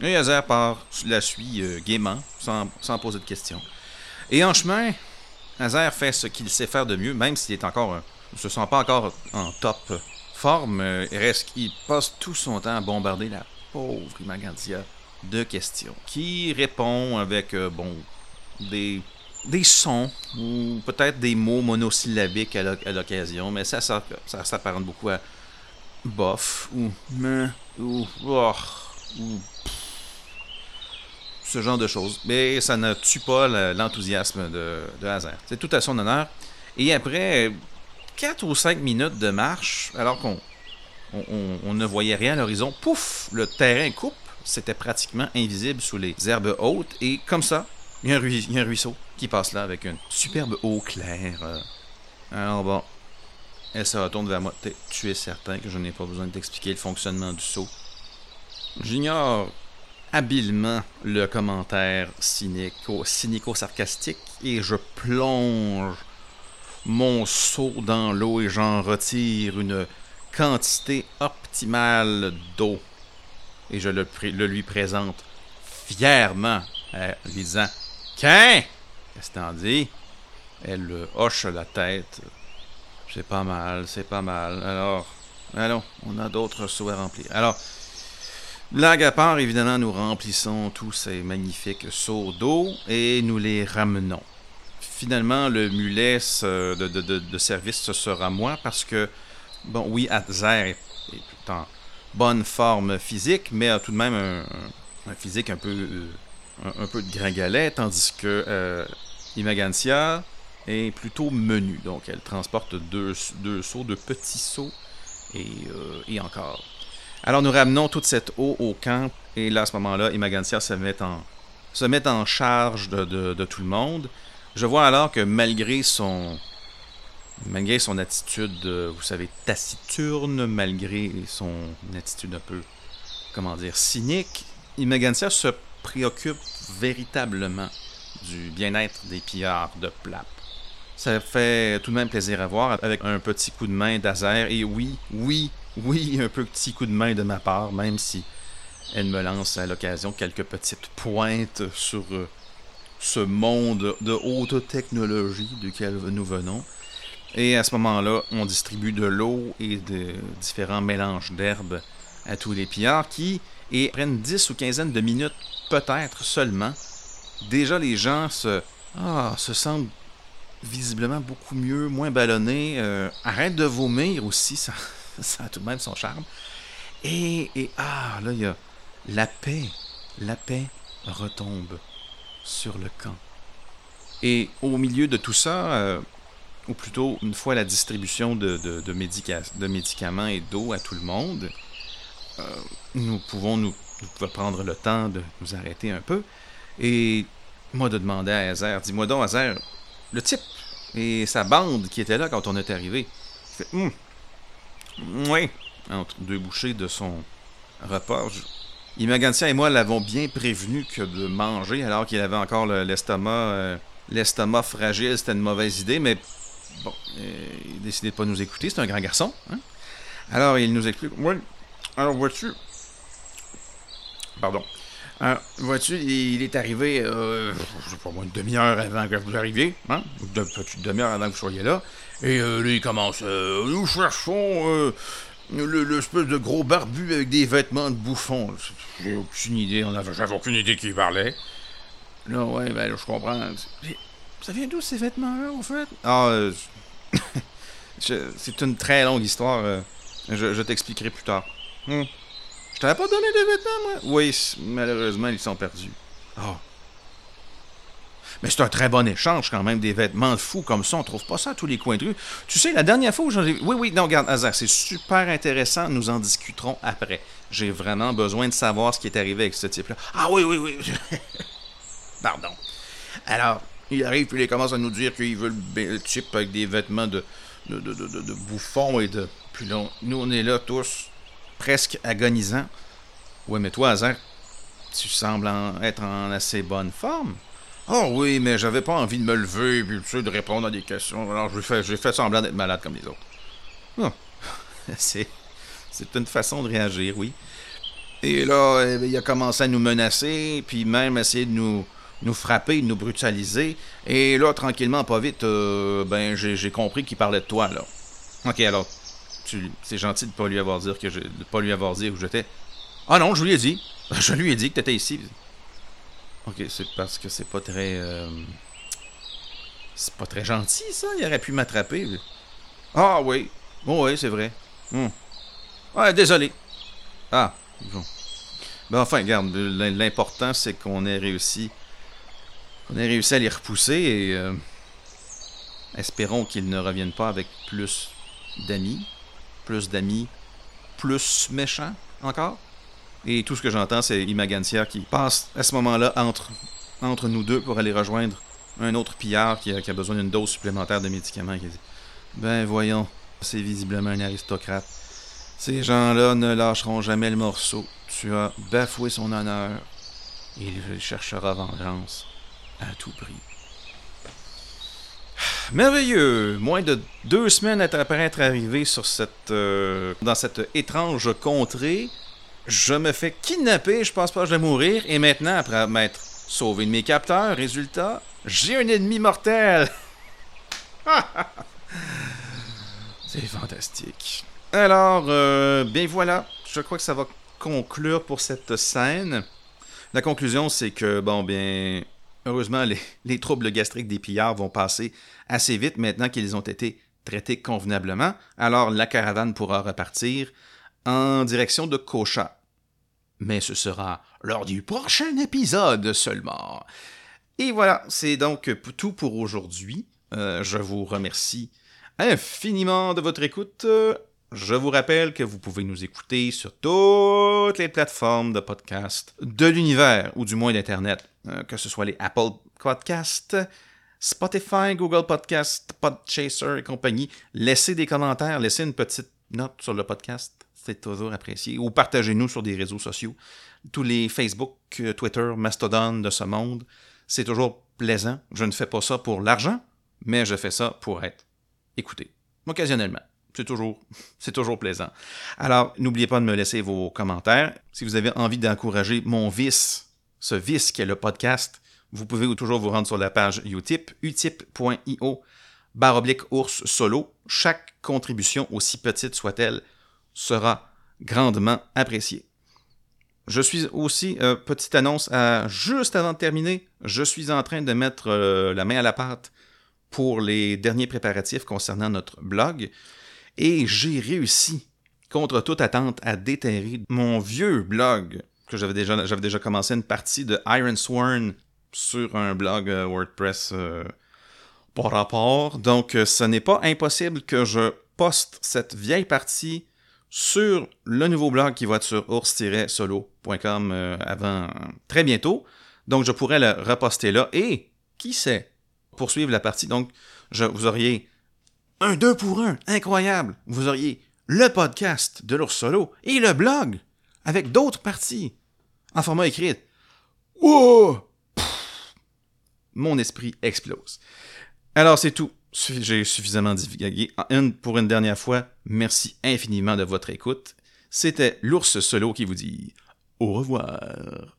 Et Hazard part, la suit euh, gaiement, sans, sans, poser de questions. Et en chemin, Hazard fait ce qu'il sait faire de mieux, même s'il est encore. ne se sent pas encore en top forme. Euh, il reste qu'il passe tout son temps à bombarder la pauvre Imagantia de questions, qui répond avec, euh, bon, des des sons ou peut-être des mots monosyllabiques à l'occasion, mais ça, ça, ça s'apparente beaucoup à bof ou me ou, oh, ou ce genre de choses. Mais ça ne tue pas l'enthousiasme de, de Hazard. C'est tout à son honneur. Et après 4 ou 5 minutes de marche, alors qu'on on, ne voyait rien à l'horizon, pouf, le terrain coupe. C'était pratiquement invisible sous les herbes hautes. Et comme ça, il y, a un ruisseau qui passe là avec une superbe eau claire. Alors bon, elle se retourne vers moi. Tu es certain que je n'ai pas besoin de t'expliquer le fonctionnement du seau. J'ignore habilement le commentaire cynico-sarcastique et je plonge mon seau dans l'eau et j'en retire une quantité optimale d'eau. Et je le, lui présente fièrement, en lui disant Qu'est-ce que t'en dis Elle hoche la tête. C'est pas mal, c'est pas mal. Alors, allons, on a d'autres seaux à remplir. Alors, Blague à part, évidemment, nous remplissons tous ces magnifiques seaux d'eau et nous les ramenons. Finalement, le mulet de, service sera moi parce que, bon, oui, Atzer est, en bonne forme physique, mais a tout de même un, physique un peu, euh, un, peu de gringalet, tandis que euh, Imagantia est plutôt menu. Donc, elle transporte deux, seaux, deux petits seaux et, euh, et encore. Alors nous ramenons toute cette eau au camp et là à ce moment-là, Imagantia se met en, se met en charge de, tout le monde. Je vois alors que malgré son, malgré son attitude, vous savez, taciturne, malgré son attitude un peu, comment dire, cynique, Imagantia se préoccupe véritablement du bien-être des pillards de Plap. Ça fait tout de même plaisir à voir avec un petit coup de main d'Azer. Et oui, oui, oui, un petit coup de main de ma part, même si elle me lance à l'occasion quelques petites pointes sur euh, ce monde de haute technologie duquel nous venons. Et à ce moment-là, on distribue de l'eau et de différents mélanges d'herbes à tous les pillards qui, et prennent 10 ou quinzaine de minutes, peut-être seulement, déjà les gens se, ah, se sentent visiblement beaucoup mieux, moins ballonnés. Euh, arrête de vomir aussi, ça, ça a tout de même son charme. Et, et ah, là, il y a la paix. La paix retombe sur le camp. Et au milieu de tout ça, euh, ou plutôt une fois la distribution de, de, de, de médicaments et d'eau à tout le monde, euh, nous pouvons nous, prendre le temps de nous arrêter un peu. Et moi de demander à Hazer, dis-moi donc Hazer, le type et sa bande qui était là quand on est arrivé, hum, oui, entre deux bouchées de son repas. Je... et moi l'avons bien prévenu que de manger alors qu'il avait encore l'estomac euh, l'estomac fragile, c'était une mauvaise idée, mais bon, euh, il a décidé de pas nous écouter, c'est un grand garçon. Hein. Alors il nous explique, oui, alors vois-tu, pardon, alors, vois-tu, il est arrivé, euh, je sais pas moi, une demi-heure avant que vous arriviez, hein? Une petite demi-heure avant que vous soyez là. Et euh, lui, il commence, euh, nous cherchons euh, l'espèce de gros barbu avec des vêtements de bouffon. J'ai aucune idée, on avait, j'avais aucune idée qui parlait. Là, ouais, ben là, je comprends. Ça vient d'où ces vêtements-là, en fait? Ah, euh, c'est une très longue histoire. je, t'expliquerai plus tard. Hmm. Je t'avais pas donné des vêtements, moi? Oui, malheureusement, ils sont perdus. Oh. Mais c'est un très bon échange quand même, des vêtements fous comme ça. On trouve pas ça à tous les coins de rue. Tu sais, la dernière fois où j'en ai... Oui, oui, non, regarde, Hazard, c'est super intéressant. Nous en discuterons après. J'ai vraiment besoin de savoir ce qui est arrivé avec ce type-là. Ah oui, oui, oui. Pardon. Alors, il arrive, puis il commence à nous dire qu'il veut le, type avec des vêtements de, de, de, bouffon et de... Puis là, nous, on est là tous presque agonisant. Oui, mais toi, Hazard, tu sembles être en assez bonne forme. Oh oui, mais j'avais pas envie de me lever et tu de répondre à des questions. Alors j'ai fait, j'ai fait semblant d'être malade comme les autres. C'est, c'est une façon de réagir, oui. Et là, eh il a commencé à nous menacer, puis même essayer de nous, nous frapper, de nous brutaliser. Et là, tranquillement, pas vite, euh, ben j'ai, compris qu'il parlait de toi, là. Ok, alors, c'est gentil de pas lui avoir dit que je, de pas lui avoir dit où j'étais. Ah non, je lui ai dit. Je lui ai dit que t'étais ici. Ok, c'est parce que c'est pas très. Euh, C'est pas très gentil, ça. Il aurait pu m'attraper. Ah oui. Oh, oui, c'est vrai. Hmm. Ouais, désolé. Ah, bon. Ben enfin, regarde, l'important, c'est qu'on ait réussi. On ait réussi à les repousser et. euh, espérons qu'ils ne reviennent pas avec plus d'amis. Plus d'amis. Plus méchants, encore. Et tout ce que j'entends, c'est Imagancia qui passe à ce moment-là entre, entre nous deux pour aller rejoindre un autre pillard qui a, qui a besoin d'une dose supplémentaire de médicaments. Qui dit Ben voyons, c'est visiblement un aristocrate. Ces gens-là ne lâcheront jamais le morceau. Tu as bafoué son honneur. Il cherchera vengeance à tout prix. Merveilleux! Moins de deux semaines après être arrivé sur cette, euh, dans cette étrange contrée, je me fais kidnapper, je pense pas que je vais mourir, et maintenant, après m'être sauvé de mes capteurs, résultat, j'ai un ennemi mortel! C'est fantastique. Alors, euh, bien voilà, je crois que ça va conclure pour cette scène. La conclusion, c'est que, bon, bien, heureusement, les, les troubles gastriques des pillards vont passer assez vite maintenant qu'ils ont été traités convenablement. Alors, la caravane pourra repartir en direction de Kocha. Mais ce sera lors du prochain épisode seulement. Et voilà, c'est donc tout pour aujourd'hui. Euh, je vous remercie infiniment de votre écoute. Je vous rappelle que vous pouvez nous écouter sur toutes les plateformes de podcast de l'univers, ou du moins d'Internet, euh, que ce soit les Apple Podcasts, Spotify, Google Podcasts, Podchaser et compagnie. Laissez des commentaires, laissez une petite note sur le podcast, c'est toujours apprécié. Ou partagez-nous sur des réseaux sociaux. Tous les Facebook, euh, Twitter, Mastodon de ce monde. C'est toujours plaisant. Je ne fais pas ça pour l'argent, mais je fais ça pour être écouté. Occasionnellement. C'est toujours, c'est toujours plaisant. Alors, n'oubliez pas de me laisser vos commentaires. Si vous avez envie d'encourager mon vice, ce vice qui est le podcast, vous pouvez toujours vous rendre sur la page Utip, utip.io, barre ours solo. Chaque contribution, aussi petite soit-elle, sera grandement appréciée. Je suis aussi, euh, petite annonce, à, juste avant de terminer, je suis en train de mettre euh, la main à la pâte pour les derniers préparatifs concernant notre blog. Et j'ai réussi, contre toute attente, à déterrer mon vieux blog, que j'avais déjà, commencé une partie de Iron Sworn sur un blog euh, WordPress par rapport. Donc, ce n'est pas impossible que je poste cette vieille partie sur le nouveau blog qui va être sur ours-solo.com euh, avant très bientôt. Donc, je pourrais le reposter là. Et, qui sait, poursuivre la partie. Donc, vous auriez un 2 pour 1, incroyable. Vous auriez le podcast de l'ours solo et le blog avec d'autres parties en format écrit. Wow! Mon esprit explose. Alors, c'est tout. J'ai suffisamment divagué. Pour une dernière fois, merci infiniment de votre écoute. C'était l'ours solo qui vous dit au revoir.